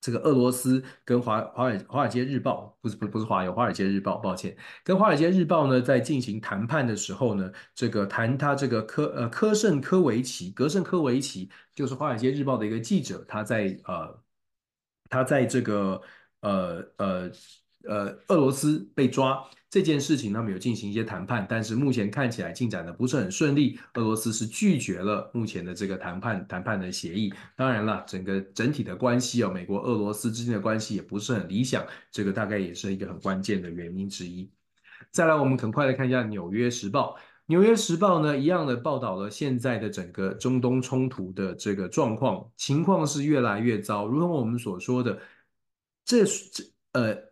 这个俄罗斯跟华华尔华尔街日报不是不是不是华友华尔街日报，抱歉，跟华尔街日报呢在进行谈判的时候呢，这个谈他这个科呃科圣科维奇格圣科维奇就是华尔街日报的一个记者，他在呃他在这个呃呃。呃，俄罗斯被抓这件事情，他们有进行一些谈判，但是目前看起来进展的不是很顺利。俄罗斯是拒绝了目前的这个谈判谈判的协议。当然了，整个整体的关系哦，美国俄罗斯之间的关系也不是很理想，这个大概也是一个很关键的原因之一。再来，我们很快的看一下《纽约时报》。《纽约时报》呢，一样的报道了现在的整个中东冲突的这个状况，情况是越来越糟。如同我们所说的，这这呃。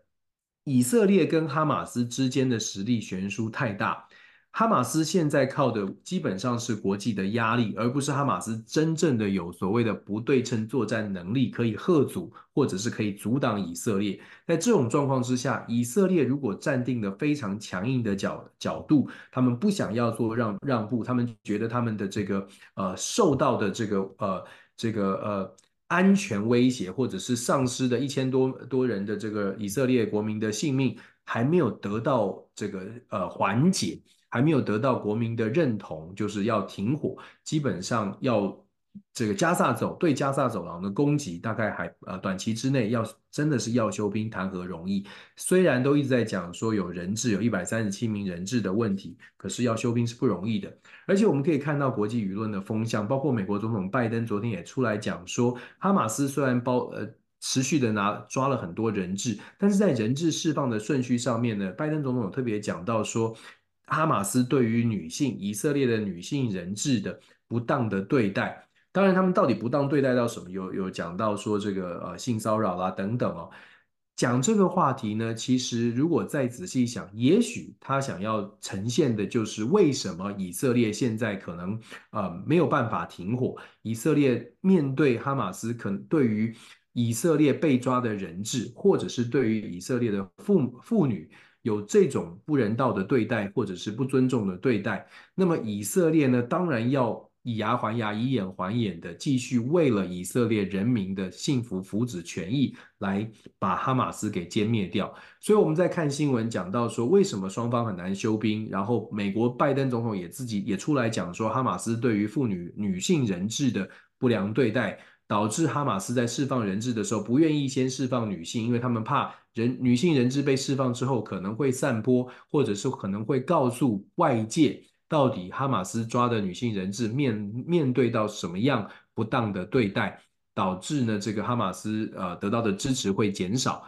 以色列跟哈马斯之间的实力悬殊太大，哈马斯现在靠的基本上是国际的压力，而不是哈马斯真正的有所谓的不对称作战能力，可以吓阻或者是可以阻挡以色列。在这种状况之下，以色列如果站定的非常强硬的角角度，他们不想要做让让步，他们觉得他们的这个呃受到的这个呃这个呃。安全威胁，或者是丧失的一千多多人的这个以色列国民的性命，还没有得到这个呃缓解，还没有得到国民的认同，就是要停火，基本上要。这个加萨走对加萨走廊的攻击，大概还呃短期之内要真的是要休兵谈何容易？虽然都一直在讲说有人质，有一百三十七名人质的问题，可是要休兵是不容易的。而且我们可以看到国际舆论的风向，包括美国总统拜登昨天也出来讲说，哈马斯虽然包呃持续的拿抓了很多人质，但是在人质释放的顺序上面呢，拜登总统有特别讲到说，哈马斯对于女性以色列的女性人质的不当的对待。当然，他们到底不当对待到什么？有有讲到说这个呃性骚扰啦等等哦。讲这个话题呢，其实如果再仔细想，也许他想要呈现的就是为什么以色列现在可能呃没有办法停火。以色列面对哈马斯，可能对于以色列被抓的人质，或者是对于以色列的妇妇女有这种不人道的对待，或者是不尊重的对待，那么以色列呢，当然要。以牙还牙、以眼还眼的继续为了以色列人民的幸福福祉权益来把哈马斯给歼灭掉。所以我们在看新闻讲到说，为什么双方很难休兵？然后美国拜登总统也自己也出来讲说，哈马斯对于妇女女性人质的不良对待，导致哈马斯在释放人质的时候不愿意先释放女性，因为他们怕人女性人质被释放之后可能会散播，或者是可能会告诉外界。到底哈马斯抓的女性人质面面对到什么样不当的对待，导致呢这个哈马斯呃得到的支持会减少？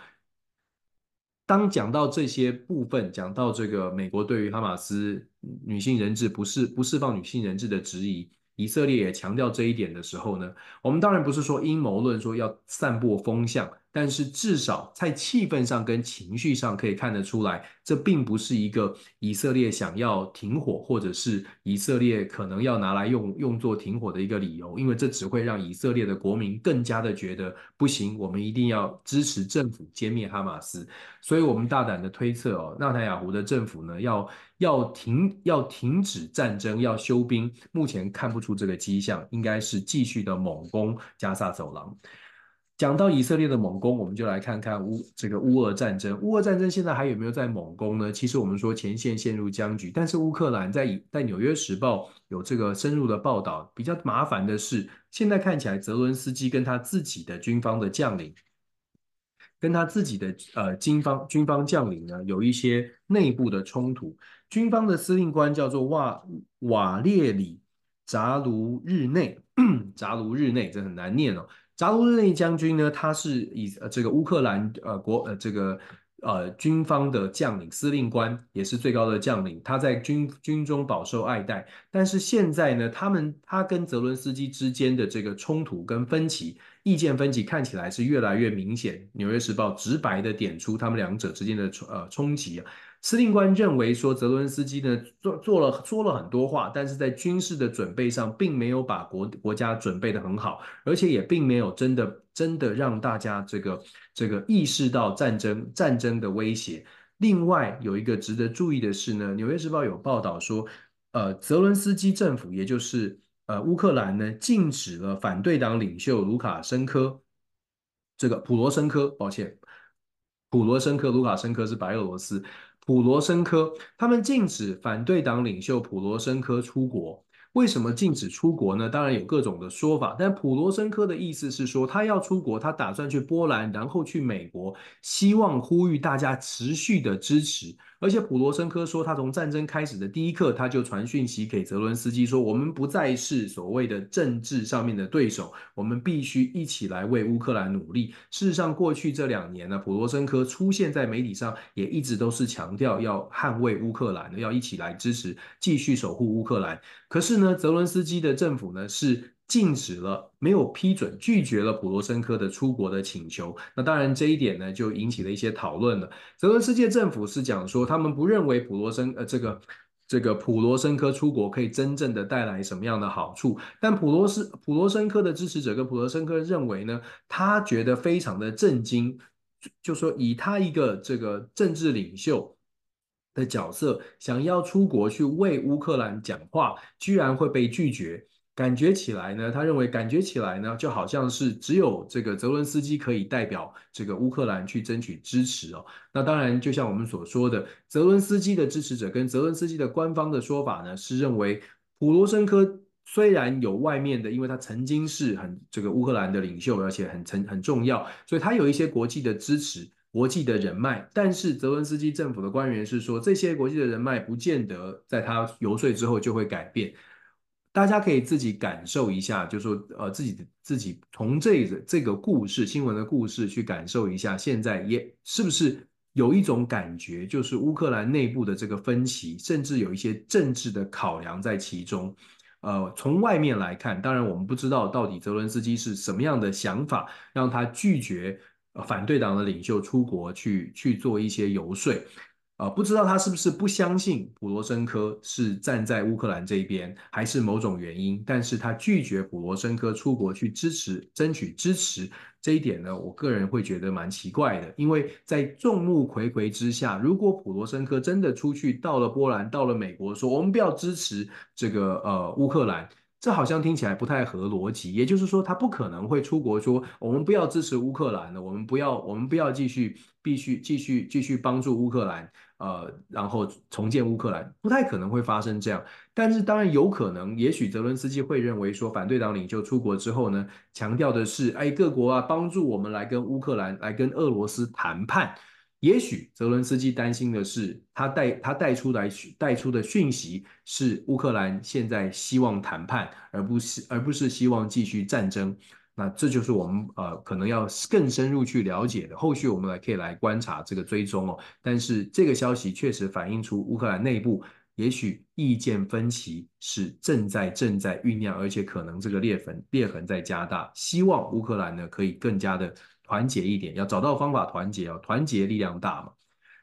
当讲到这些部分，讲到这个美国对于哈马斯女性人质不释不释放女性人质的质疑，以色列也强调这一点的时候呢，我们当然不是说阴谋论，说要散播风向。但是至少在气氛上跟情绪上可以看得出来，这并不是一个以色列想要停火，或者是以色列可能要拿来用用作停火的一个理由，因为这只会让以色列的国民更加的觉得不行，我们一定要支持政府歼灭哈马斯。所以，我们大胆的推测哦，纳坦雅胡的政府呢，要要停要停止战争，要休兵，目前看不出这个迹象，应该是继续的猛攻加萨走廊。讲到以色列的猛攻，我们就来看看乌这个乌俄战争。乌俄战争现在还有没有在猛攻呢？其实我们说前线陷入僵局，但是乌克兰在在纽约时报有这个深入的报道。比较麻烦的是，现在看起来泽伦斯基跟他自己的军方的将领，跟他自己的呃军方军方将领呢有一些内部的冲突。军方的司令官叫做瓦瓦列里扎卢日内，扎卢日内这很难念哦。扎卢日内将军呢，他是以这个乌克兰呃国呃这个呃军方的将领司令官，也是最高的将领，他在军军中饱受爱戴。但是现在呢，他们他跟泽伦斯基之间的这个冲突跟分歧，意见分歧看起来是越来越明显。纽约时报直白的点出他们两者之间的冲呃冲击啊。司令官认为说，泽伦斯基呢做做了说了很多话，但是在军事的准备上，并没有把国国家准备得很好，而且也并没有真的真的让大家这个这个意识到战争战争的威胁。另外有一个值得注意的是呢，《纽约时报》有报道说，呃，泽伦斯基政府，也就是呃乌克兰呢，禁止了反对党领袖卢卡申科，这个普罗申科，抱歉，普罗申科，卢卡申科是白俄罗斯。普罗申科，他们禁止反对党领袖普罗申科出国。为什么禁止出国呢？当然有各种的说法，但普罗申科的意思是说，他要出国，他打算去波兰，然后去美国，希望呼吁大家持续的支持。而且普罗申科说，他从战争开始的第一刻，他就传讯息给泽伦斯基说：“我们不再是所谓的政治上面的对手，我们必须一起来为乌克兰努力。”事实上，过去这两年呢，普罗申科出现在媒体上，也一直都是强调要捍卫乌克兰，要一起来支持，继续守护乌克兰。可是呢，泽伦斯基的政府呢是。禁止了，没有批准，拒绝了普罗申科的出国的请求。那当然，这一点呢，就引起了一些讨论了。泽伦斯基政府是讲说，他们不认为普罗申呃这个这个普罗申科出国可以真正的带来什么样的好处。但普罗斯普罗申科的支持者跟普罗申科认为呢，他觉得非常的震惊，就说以他一个这个政治领袖的角色，想要出国去为乌克兰讲话，居然会被拒绝。感觉起来呢，他认为感觉起来呢，就好像是只有这个泽伦斯基可以代表这个乌克兰去争取支持哦。那当然，就像我们所说的，泽伦斯基的支持者跟泽伦斯基的官方的说法呢，是认为普罗申科虽然有外面的，因为他曾经是很这个乌克兰的领袖，而且很很很重要，所以他有一些国际的支持、国际的人脉。但是泽伦斯基政府的官员是说，这些国际的人脉不见得在他游说之后就会改变。大家可以自己感受一下，就是说，呃，自己自己从这个这个故事新闻的故事去感受一下，现在也是不是有一种感觉，就是乌克兰内部的这个分歧，甚至有一些政治的考量在其中。呃，从外面来看，当然我们不知道到底泽伦斯基是什么样的想法，让他拒绝反对党的领袖出国去去做一些游说。呃，不知道他是不是不相信普罗申科是站在乌克兰这边，还是某种原因，但是他拒绝普罗申科出国去支持、争取支持这一点呢，我个人会觉得蛮奇怪的，因为在众目睽睽之下，如果普罗申科真的出去到了波兰、到了美国，说我们不要支持这个呃乌克兰，这好像听起来不太合逻辑。也就是说，他不可能会出国说，我们不要支持乌克兰了，我们不要，我们不要继续，必须继续继续帮助乌克兰，呃，然后重建乌克兰，不太可能会发生这样。但是当然有可能，也许泽伦斯基会认为说，反对党领袖出国之后呢，强调的是，哎，各国啊，帮助我们来跟乌克兰，来跟俄罗斯谈判。也许泽伦斯基担心的是，他带他带出来带出的讯息是乌克兰现在希望谈判，而不是而不是希望继续战争。那这就是我们呃可能要更深入去了解的。后续我们来可以来观察这个追踪哦。但是这个消息确实反映出乌克兰内部也许意见分歧是正在正在酝酿，而且可能这个裂痕裂痕在加大。希望乌克兰呢可以更加的。团结一点，要找到方法团结哦，团结力量大嘛。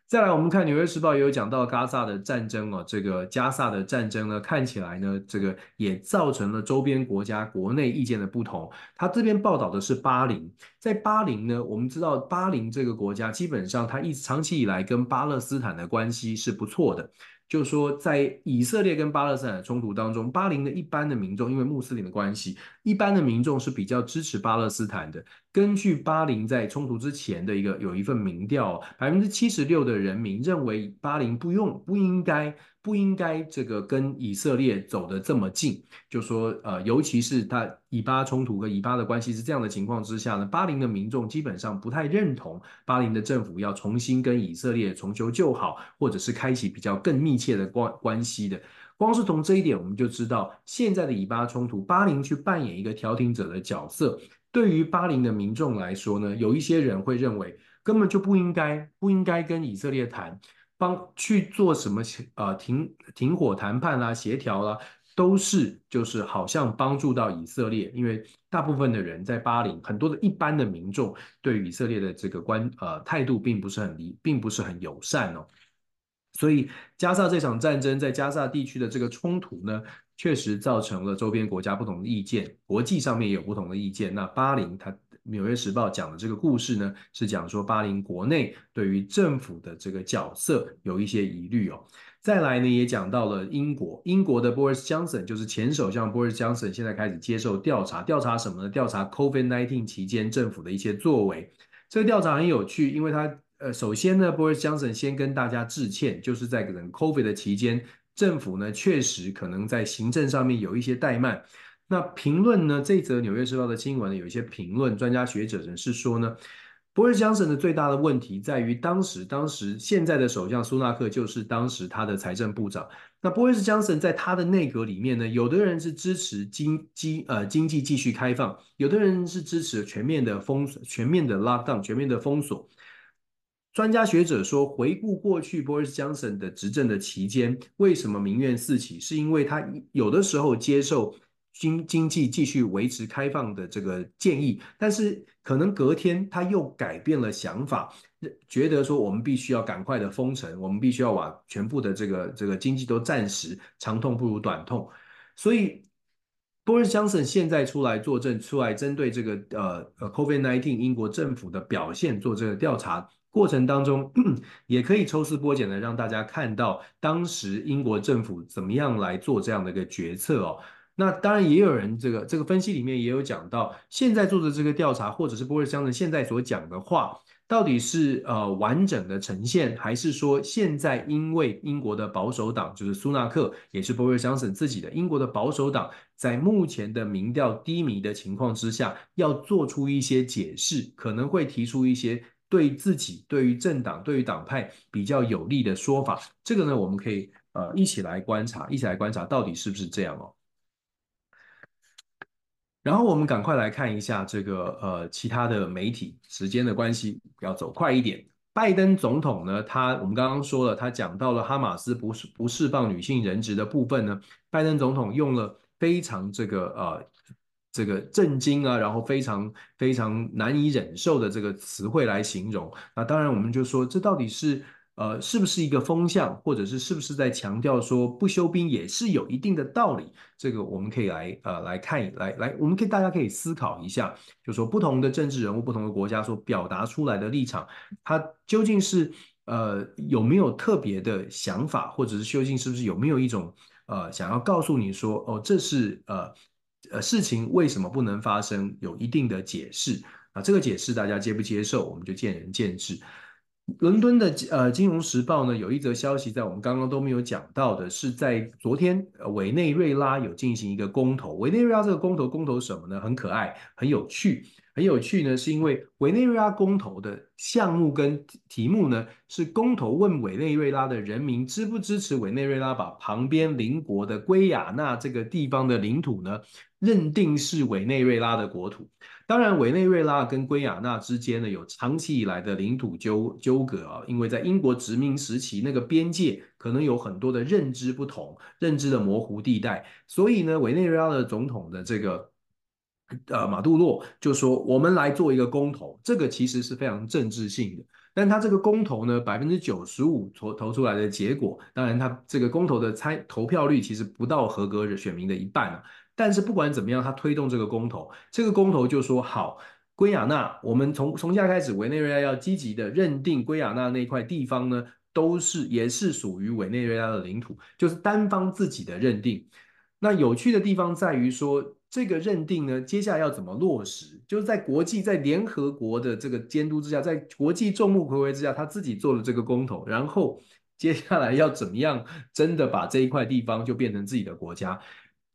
再来，我们看《纽约时报》也有讲到加萨的战争哦，这个加萨的战争呢，看起来呢，这个也造成了周边国家国内意见的不同。他这边报道的是巴林，在巴林呢，我们知道巴林这个国家基本上它一长期以来跟巴勒斯坦的关系是不错的。就是说，在以色列跟巴勒斯坦的冲突当中，巴林的一般的民众，因为穆斯林的关系，一般的民众是比较支持巴勒斯坦的。根据巴林在冲突之前的一个有一份民调，百分之七十六的人民认为巴林不用不应该。不应该这个跟以色列走得这么近，就说呃，尤其是他以巴冲突和以巴的关系是这样的情况之下呢，巴林的民众基本上不太认同巴林的政府要重新跟以色列重修旧好，或者是开启比较更密切的关关系的。光是从这一点，我们就知道现在的以巴冲突，巴林去扮演一个调停者的角色，对于巴林的民众来说呢，有一些人会认为根本就不应该不应该跟以色列谈。帮去做什么？呃，停停火谈判啦、协调啦，都是就是好像帮助到以色列，因为大部分的人在巴林，很多的一般的民众对以色列的这个观呃态度并不是很离，并不是很友善哦。所以加萨这场战争在加萨地区的这个冲突呢，确实造成了周边国家不同的意见，国际上面也有不同的意见。那巴林它。《纽约时报》讲的这个故事呢，是讲说巴林国内对于政府的这个角色有一些疑虑哦。再来呢，也讲到了英国，英国的 Boris Johnson 就是前首相 Boris Johnson，现在开始接受调查，调查什么呢？调查 COVID-19 期间政府的一些作为。这个调查很有趣，因为他呃，首先呢，Boris Johnson 先跟大家致歉，就是在可能 COVID 的期间，政府呢确实可能在行政上面有一些怠慢。那评论呢？这则《纽约时报》的新闻呢，有一些评论，专家学者呢是说呢，Boris Johnson 的最大的问题在于当时，当时现在的首相苏纳克就是当时他的财政部长。那 Boris Johnson 在他的内阁里面呢，有的人是支持经经呃经济继续开放，有的人是支持全面的封全面的 lockdown 全面的封锁。专家学者说，回顾过去 Boris Johnson 的执政的期间，为什么民怨四起？是因为他有的时候接受。经经济继续维持开放的这个建议，但是可能隔天他又改变了想法，觉得说我们必须要赶快的封城，我们必须要把全部的这个这个经济都暂时长痛不如短痛，所以 Boris Johnson 现在出来作证，出来针对这个呃呃 COVID-19 英国政府的表现做这个调查过程当中，也可以抽丝剥茧的让大家看到当时英国政府怎么样来做这样的一个决策哦。那当然也有人这个这个分析里面也有讲到，现在做的这个调查，或者是波瑞香的现在所讲的话，到底是呃完整的呈现，还是说现在因为英国的保守党就是苏纳克，也是波瑞香省自己的英国的保守党，在目前的民调低迷的情况之下，要做出一些解释，可能会提出一些对自己、对于政党、对于党派比较有利的说法。这个呢，我们可以呃一起来观察，一起来观察到底是不是这样哦。然后我们赶快来看一下这个呃其他的媒体，时间的关系要走快一点。拜登总统呢，他我们刚刚说了，他讲到了哈马斯不释不释放女性人质的部分呢，拜登总统用了非常这个呃这个震惊啊，然后非常非常难以忍受的这个词汇来形容。那当然我们就说这到底是。呃，是不是一个风向，或者是是不是在强调说不休兵也是有一定的道理？这个我们可以来呃来看，来来，我们可以大家可以思考一下，就说不同的政治人物、不同的国家所表达出来的立场，它究竟是呃有没有特别的想法，或者是究竟是不是有没有一种呃想要告诉你说，哦，这是呃呃事情为什么不能发生，有一定的解释啊，这个解释大家接不接受，我们就见仁见智。伦敦的呃《金融时报》呢，有一则消息，在我们刚刚都没有讲到的，是在昨天，委内瑞拉有进行一个公投。委内瑞拉这个公投，公投什么呢？很可爱，很有趣，很有趣呢，是因为委内瑞拉公投的项目跟题目呢，是公投问委内瑞拉的人民支不支持委内瑞拉把旁边邻国的圭亚那这个地方的领土呢，认定是委内瑞拉的国土。当然，委内瑞拉跟圭亚那之间呢，有长期以来的领土纠纠葛啊，因为在英国殖民时期，那个边界可能有很多的认知不同、认知的模糊地带，所以呢，委内瑞拉的总统的这个呃马杜洛就说，我们来做一个公投，这个其实是非常政治性的，但他这个公投呢，百分之九十五投投出来的结果，当然他这个公投的参投票率其实不到合格选民的一半啊。但是不管怎么样，他推动这个公投，这个公投就说好，圭亚那，我们从从现在开始，委内瑞拉要积极的认定圭亚那那块地方呢，都是也是属于委内瑞拉的领土，就是单方自己的认定。那有趣的地方在于说，这个认定呢，接下来要怎么落实？就是在国际在联合国的这个监督之下，在国际众目睽睽之下，他自己做了这个公投，然后接下来要怎么样真的把这一块地方就变成自己的国家？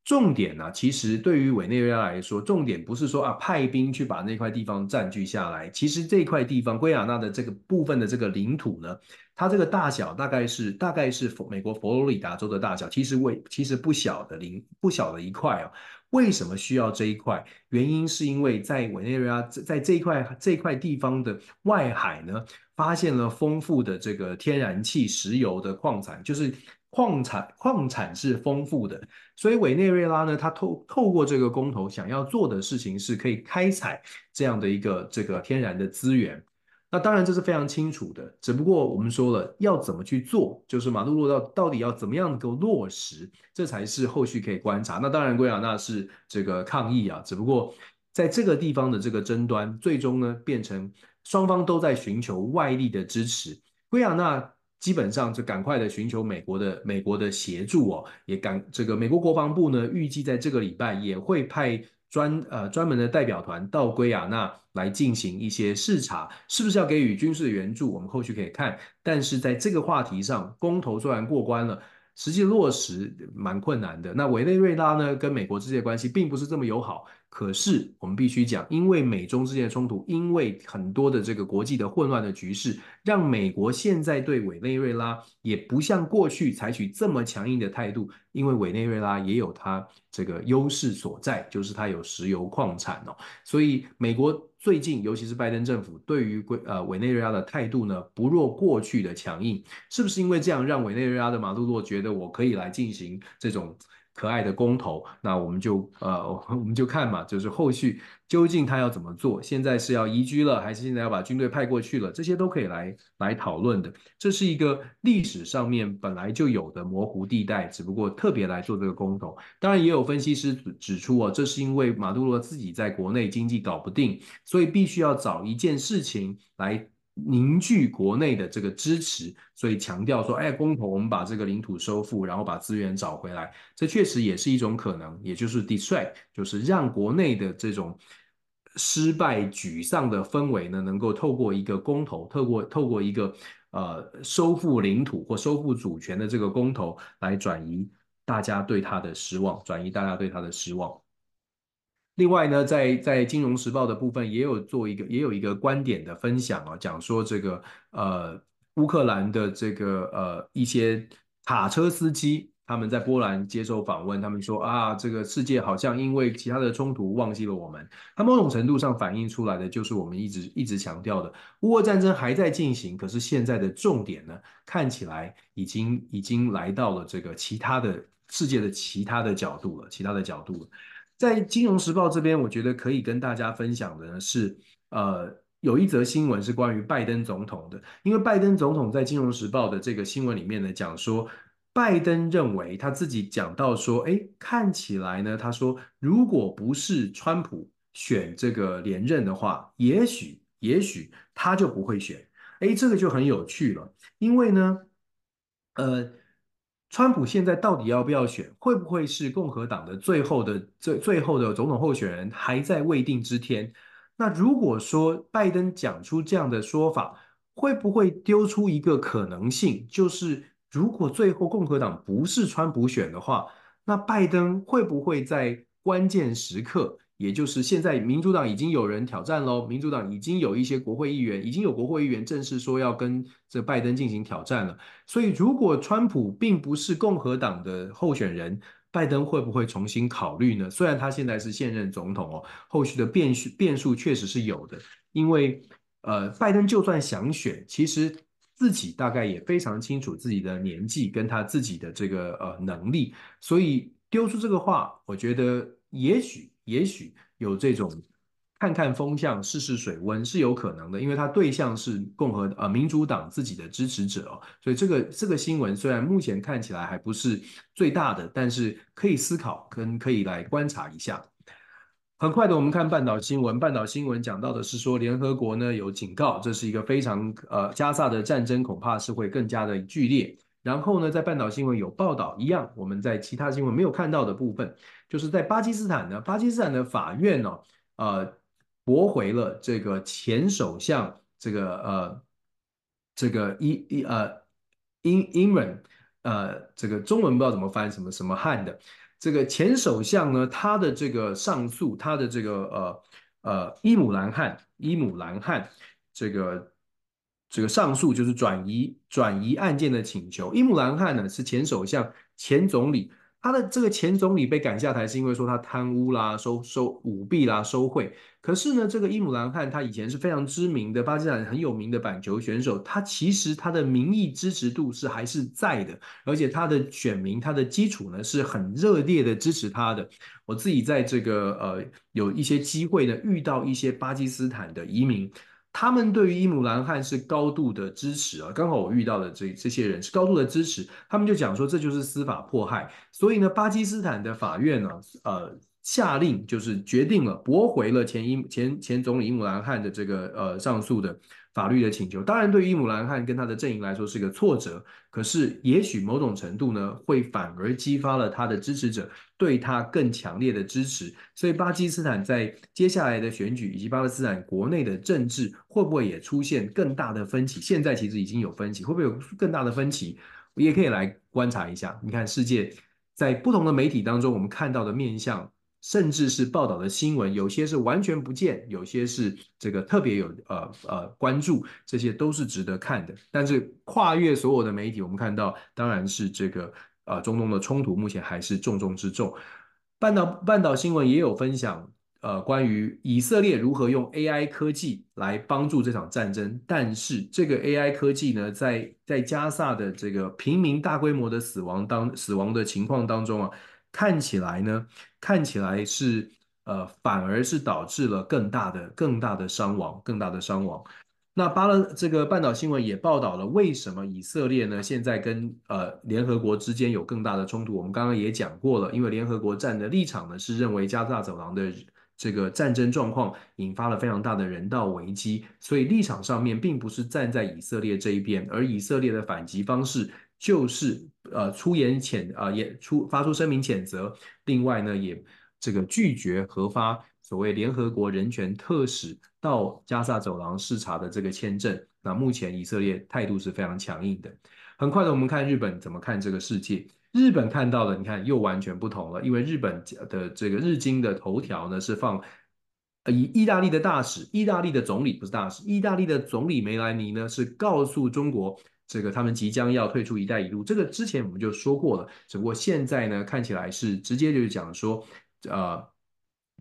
重点呢、其实对于委内瑞拉来说，重点不是说啊派兵去把那块地方占据下来。其实这块地方，圭亚那的这个部分的这个领土呢，它这个大小大概是大概是美国佛罗里达州的大小，其实为其实不小的领不小的一块哦。为什么需要这一块？原因是因为在委内瑞拉在这一块这一块地方的外海呢，发现了丰富的这个天然气、石油的矿产，就是。矿产矿产是丰富的，所以委内瑞拉呢，它透透过这个公投想要做的事情是可以开采这样的一个这个天然的资源。那当然这是非常清楚的，只不过我们说了要怎么去做，就是马杜罗到到底要怎么样能够落实，这才是后续可以观察。那当然，圭亚那是这个抗议啊，只不过在这个地方的这个争端，最终呢变成双方都在寻求外力的支持，圭亚那。基本上就赶快的寻求美国的美国的协助哦，也赶这个美国国防部呢，预计在这个礼拜也会派专呃专门的代表团到圭亚那来进行一些视察，是不是要给予军事的援助？我们后续可以看。但是在这个话题上，公投虽然过关了。实际落实蛮困难的。那委内瑞拉呢，跟美国之间的关系并不是这么友好。可是我们必须讲，因为美中之间的冲突，因为很多的这个国际的混乱的局势，让美国现在对委内瑞拉也不像过去采取这么强硬的态度。因为委内瑞拉也有它这个优势所在，就是它有石油矿产哦。所以美国。最近，尤其是拜登政府对于呃委内瑞拉的态度呢，不若过去的强硬，是不是因为这样让委内瑞拉的马杜罗觉得我可以来进行这种？可爱的公投，那我们就呃，我们就看嘛，就是后续究竟他要怎么做？现在是要移居了，还是现在要把军队派过去了？这些都可以来来讨论的。这是一个历史上面本来就有的模糊地带，只不过特别来做这个公投。当然，也有分析师指出哦，这是因为马杜罗自己在国内经济搞不定，所以必须要找一件事情来。凝聚国内的这个支持，所以强调说，哎，公投我们把这个领土收复，然后把资源找回来，这确实也是一种可能，也就是 distract，就是让国内的这种失败、沮丧的氛围呢，能够透过一个公投，透过透过一个呃收复领土或收复主权的这个公投，来转移大家对他的失望，转移大家对他的失望。另外呢，在在《金融时报》的部分也有做一个也有一个观点的分享啊，讲说这个呃乌克兰的这个呃一些卡车司机他们在波兰接受访问，他们说啊，这个世界好像因为其他的冲突忘记了我们。它某种程度上反映出来的就是我们一直一直强调的，乌俄战争还在进行，可是现在的重点呢，看起来已经已经来到了这个其他的世界的其他的角度了，其他的角度了。在《金融时报》这边，我觉得可以跟大家分享的呢是，呃，有一则新闻是关于拜登总统的。因为拜登总统在《金融时报》的这个新闻里面呢，讲说，拜登认为他自己讲到说，哎，看起来呢，他说，如果不是川普选这个连任的话，也许，也许他就不会选。哎，这个就很有趣了，因为呢，呃。川普现在到底要不要选？会不会是共和党的最后的最最后的总统候选人？还在未定之天。那如果说拜登讲出这样的说法，会不会丢出一个可能性，就是如果最后共和党不是川普选的话，那拜登会不会在关键时刻？也就是现在，民主党已经有人挑战喽。民主党已经有一些国会议员，已经有国会议员正式说要跟这拜登进行挑战了。所以，如果川普并不是共和党的候选人，拜登会不会重新考虑呢？虽然他现在是现任总统哦，后续的变数变数确实是有的。因为呃，拜登就算想选，其实自己大概也非常清楚自己的年纪跟他自己的这个呃能力，所以丢出这个话，我觉得也许。也许有这种看看风向、试试水温是有可能的，因为他对象是共和呃民主党自己的支持者哦，所以这个这个新闻虽然目前看起来还不是最大的，但是可以思考跟可以来观察一下。很快的，我们看半岛新闻，半岛新闻讲到的是说，联合国呢有警告，这是一个非常呃加萨的战争恐怕是会更加的剧烈。然后呢，在半岛新闻有报道一样，我们在其他新闻没有看到的部分，就是在巴基斯坦呢，巴基斯坦的法院呢、呃，驳回了这个前首相这个呃这个伊伊呃伊伊文呃这个中文不知道怎么翻什么什么汉的这个前首相呢，他的这个上诉，他的这个呃呃伊姆兰汗伊姆兰汗这个。这个上诉就是转移转移案件的请求。伊姆兰汗呢是前首相、前总理，他的这个前总理被赶下台是因为说他贪污啦、收收舞弊啦、收贿。可是呢，这个伊姆兰汗他以前是非常知名的巴基斯坦很有名的板球选手，他其实他的民意支持度是还是在的，而且他的选民他的基础呢是很热烈的支持他的。我自己在这个呃有一些机会呢遇到一些巴基斯坦的移民。他们对于伊姆兰汗是高度的支持啊，刚好我遇到的这这些人是高度的支持，他们就讲说这就是司法迫害，所以呢，巴基斯坦的法院呢，呃，下令就是决定了驳回了前伊前前总理伊姆兰汗的这个呃上诉的。法律的请求，当然对于伊姆兰汗跟他的阵营来说是个挫折，可是也许某种程度呢，会反而激发了他的支持者对他更强烈的支持。所以巴基斯坦在接下来的选举以及巴勒斯坦国内的政治会不会也出现更大的分歧？现在其实已经有分歧，会不会有更大的分歧？也可以来观察一下。你看世界在不同的媒体当中，我们看到的面向。甚至是报道的新闻，有些是完全不见，有些是这个特别有呃呃关注，这些都是值得看的。但是跨越所有的媒体，我们看到当然是这个呃中东的冲突目前还是重中之重。半岛半岛新闻也有分享呃关于以色列如何用 AI 科技来帮助这场战争，但是这个 AI 科技呢，在在加萨的这个平民大规模的死亡当死亡的情况当中啊。看起来呢，看起来是呃，反而是导致了更大的、更大的伤亡、更大的伤亡。那巴勒这个半岛新闻也报道了，为什么以色列呢现在跟呃联合国之间有更大的冲突？我们刚刚也讲过了，因为联合国站的立场呢是认为加萨走廊的这个战争状况引发了非常大的人道危机，所以立场上面并不是站在以色列这一边，而以色列的反击方式。就是呃出言谴啊、呃、也出发出声明谴责，另外呢也这个拒绝核发所谓联合国人权特使到加萨走廊视察的这个签证。那目前以色列态度是非常强硬的。很快的，我们看日本怎么看这个世界。日本看到的，你看又完全不同了，因为日本的这个日经的头条呢是放以意大利的大使，意大利的总理不是大使，意大利的总理梅莱尼呢是告诉中国。这个他们即将要退出“一带一路”，这个之前我们就说过了。只不过现在呢，看起来是直接就是讲说，呃，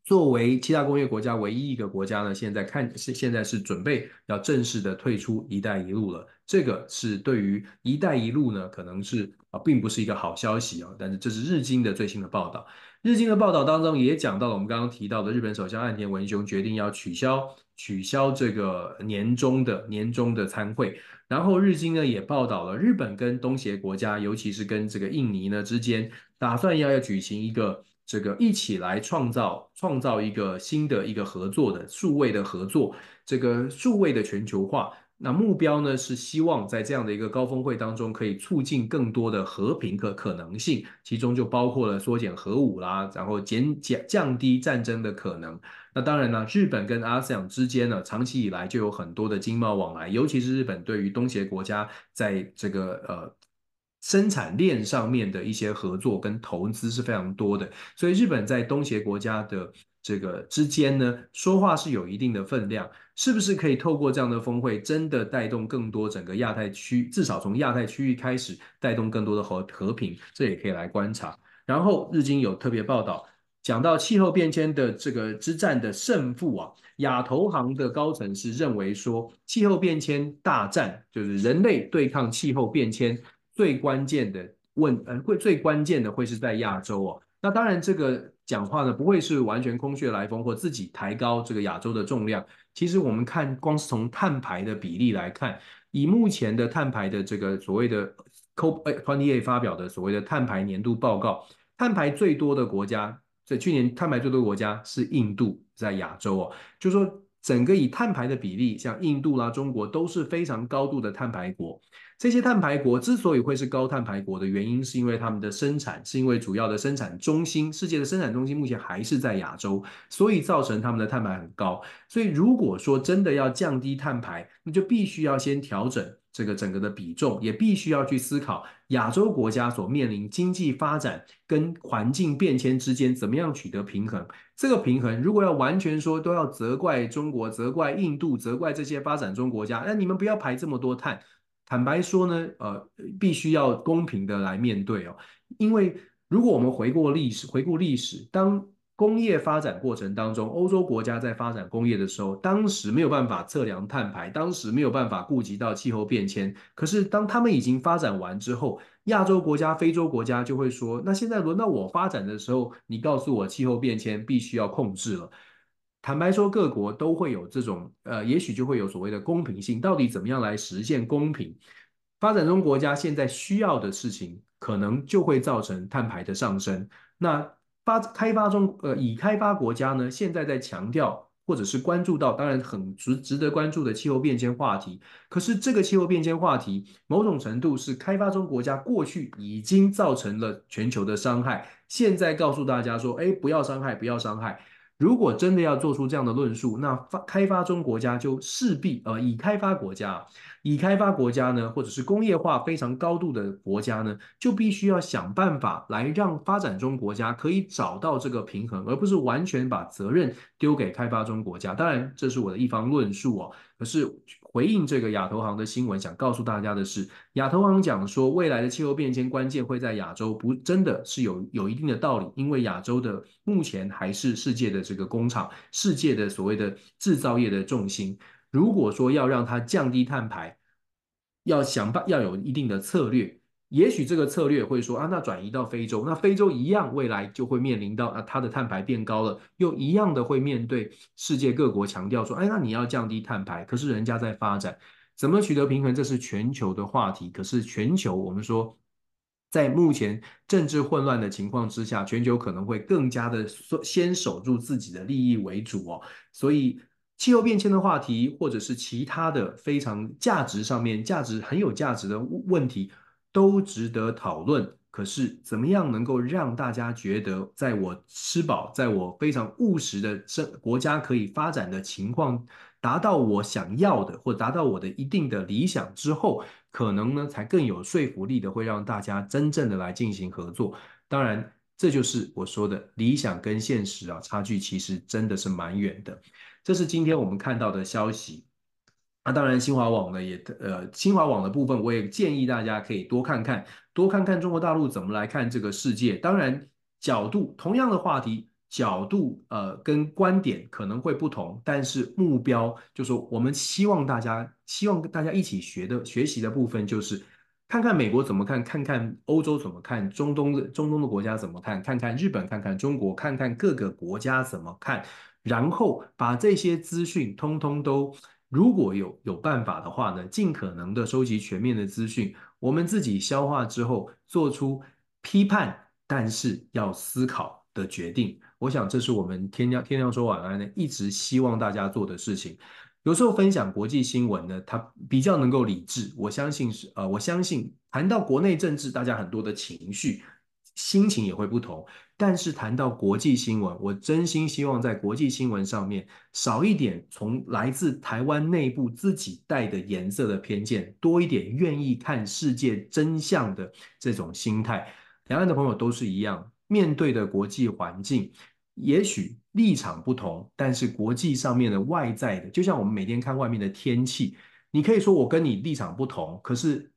作为七大工业国家唯一一个国家呢，现在看是现在是准备要正式的退出“一带一路”了。这个是对于“一带一路”呢，可能是啊，并不是一个好消息啊。但是这是日经的最新的报道，日经的报道当中也讲到了我们刚刚提到的日本首相岸田文雄决定要取消取消这个年终的年终的参会。然后日经呢也报道了日本跟东协国家，尤其是跟这个印尼呢之间，打算要要举行一个这个一起来创造创造一个新的一个合作的数位的合作，这个数位的全球化，那目标呢是希望在这样的一个高峰会当中，可以促进更多的和平和可能性，其中就包括了缩减核武啦，然后减减降低战争的可能。那当然呢，日本跟 ASEAN 之间呢，长期以来就有很多的经贸往来，尤其是日本对于东协国家在这个呃生产链上面的一些合作跟投资是非常多的，所以日本在东协国家的。这个之间呢，说话是有一定的分量，是不是可以透过这样的峰会，真的带动更多整个亚太区，至少从亚太区域开始带动更多的和和平，这也可以来观察。然后日经有特别报道，讲到气候变迁的这个之战的胜负啊，亚投行的高层是认为说，气候变迁大战就是人类对抗气候变迁最关键的问，呃，会最关键的会是在亚洲哦。那当然，这个讲话呢，不会是完全空穴来风或自己抬高这个亚洲的重量。其实我们看，光是从碳排的比例来看，以目前的碳排的这个所谓的 COP28 发表的所谓的碳排年度报告，碳排最多的国家，在去年碳排最多的国家是印度，在亚洲哦，就是说整个以碳排的比例，像印度啦、中国都是非常高度的碳排国。这些碳排国之所以会是高碳排国的原因，是因为他们的生产，是因为主要的生产中心，世界的生产中心目前还是在亚洲，所以造成他们的碳排很高。所以如果说真的要降低碳排，那就必须要先调整这个整个的比重，也必须要去思考亚洲国家所面临经济发展跟环境变迁之间怎么样取得平衡。这个平衡如果要完全说都要责怪中国、责怪印度、责怪这些发展中国家，那你们不要排这么多碳。坦白说呢，呃，必须要公平的来面对哦，因为如果我们回过历史，回顾历史，当工业发展过程当中，欧洲国家在发展工业的时候，当时没有办法测量碳排，当时没有办法顾及到气候变迁。可是当他们已经发展完之后，亚洲国家、非洲国家就会说，那现在轮到我发展的时候，你告诉我气候变迁必须要控制了。坦白说，各国都会有这种，呃，也许就会有所谓的公平性。到底怎么样来实现公平？发展中国家现在需要的事情，可能就会造成碳排的上升。那发开发中，呃，已开发国家呢，现在在强调或者是关注到，当然很值值得关注的气候变迁话题。可是这个气候变迁话题，某种程度是开发中国家过去已经造成了全球的伤害，现在告诉大家说，哎，不要伤害，不要伤害。如果真的要做出这样的论述，那发开发中国家就势必呃，已开发国家，已开发国家呢，或者是工业化非常高度的国家呢，就必须要想办法来让发展中国家可以找到这个平衡，而不是完全把责任丢给开发中国家。当然，这是我的一方论述哦。可是回应这个亚投行的新闻，想告诉大家的是，亚投行讲说未来的气候变迁关键会在亚洲，不真的是有有一定的道理，因为亚洲的目前还是世界的这个工厂，世界的所谓的制造业的重心。如果说要让它降低碳排，要想办要有一定的策略。也许这个策略会说啊，那转移到非洲，那非洲一样未来就会面临到啊，它的碳排变高了，又一样的会面对世界各国强调说，哎，那你要降低碳排，可是人家在发展，怎么取得平衡？这是全球的话题。可是全球我们说，在目前政治混乱的情况之下，全球可能会更加的先守住自己的利益为主哦。所以气候变迁的话题，或者是其他的非常价值上面价值很有价值的问题。都值得讨论，可是怎么样能够让大家觉得，在我吃饱，在我非常务实的生国家可以发展的情况，达到我想要的，或达到我的一定的理想之后，可能呢才更有说服力的，会让大家真正的来进行合作。当然，这就是我说的理想跟现实啊，差距其实真的是蛮远的。这是今天我们看到的消息。那、啊、当然，新华网呢也呃，新华网的部分，我也建议大家可以多看看，多看看中国大陆怎么来看这个世界。当然，角度同样的话题，角度呃跟观点可能会不同，但是目标就是我们希望大家希望大家一起学的学习的部分就是看看美国怎么看，看看欧洲怎么看，中东的中东的国家怎么看，看看日本，看看中国，看看各个国家怎么看，然后把这些资讯通通都。如果有有办法的话呢，尽可能的收集全面的资讯，我们自己消化之后，做出批判，但是要思考的决定。我想这是我们天亮天亮说晚安呢，一直希望大家做的事情。有时候分享国际新闻呢，它比较能够理智。我相信是呃，我相信谈到国内政治，大家很多的情绪。心情也会不同，但是谈到国际新闻，我真心希望在国际新闻上面少一点从来自台湾内部自己带的颜色的偏见，多一点愿意看世界真相的这种心态。两岸的朋友都是一样，面对的国际环境，也许立场不同，但是国际上面的外在的，就像我们每天看外面的天气，你可以说我跟你立场不同，可是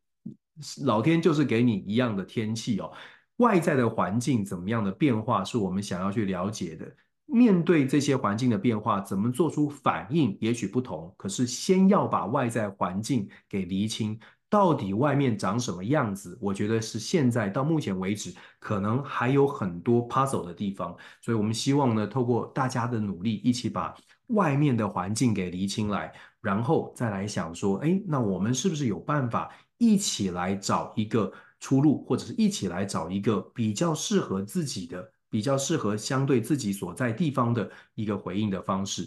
老天就是给你一样的天气哦。外在的环境怎么样的变化，是我们想要去了解的。面对这些环境的变化，怎么做出反应，也许不同。可是先要把外在环境给厘清，到底外面长什么样子？我觉得是现在到目前为止，可能还有很多 puzzle 的地方。所以我们希望呢，透过大家的努力，一起把外面的环境给厘清来，然后再来想说，哎，那我们是不是有办法一起来找一个出路，或者是一起来找一个比较适合自己的、比较适合相对自己所在地方的一个回应的方式。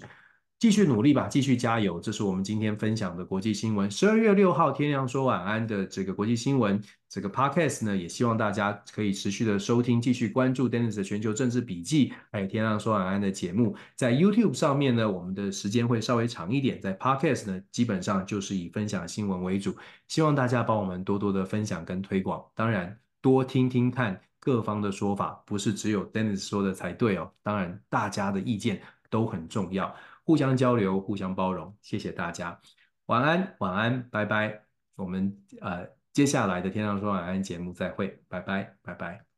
继续努力吧，继续加油。这是我们今天分享的国际新闻。十二月六号，天亮说晚安的这个国际新闻，这个 podcast 呢，也希望大家可以持续的收听，继续关注 Dennis 的全球政治笔记，还有天亮说晚安的节目。在 YouTube 上面呢，我们的时间会稍微长一点；在 podcast 呢，基本上就是以分享新闻为主。希望大家帮我们多多的分享跟推广，当然多听听看各方的说法，不是只有 Dennis 说的才对哦。当然，大家的意见都很重要。互相交流，互相包容，谢谢大家，晚安，晚安，拜拜。我们呃接下来的天亮说晚安节目再会，拜拜，拜拜。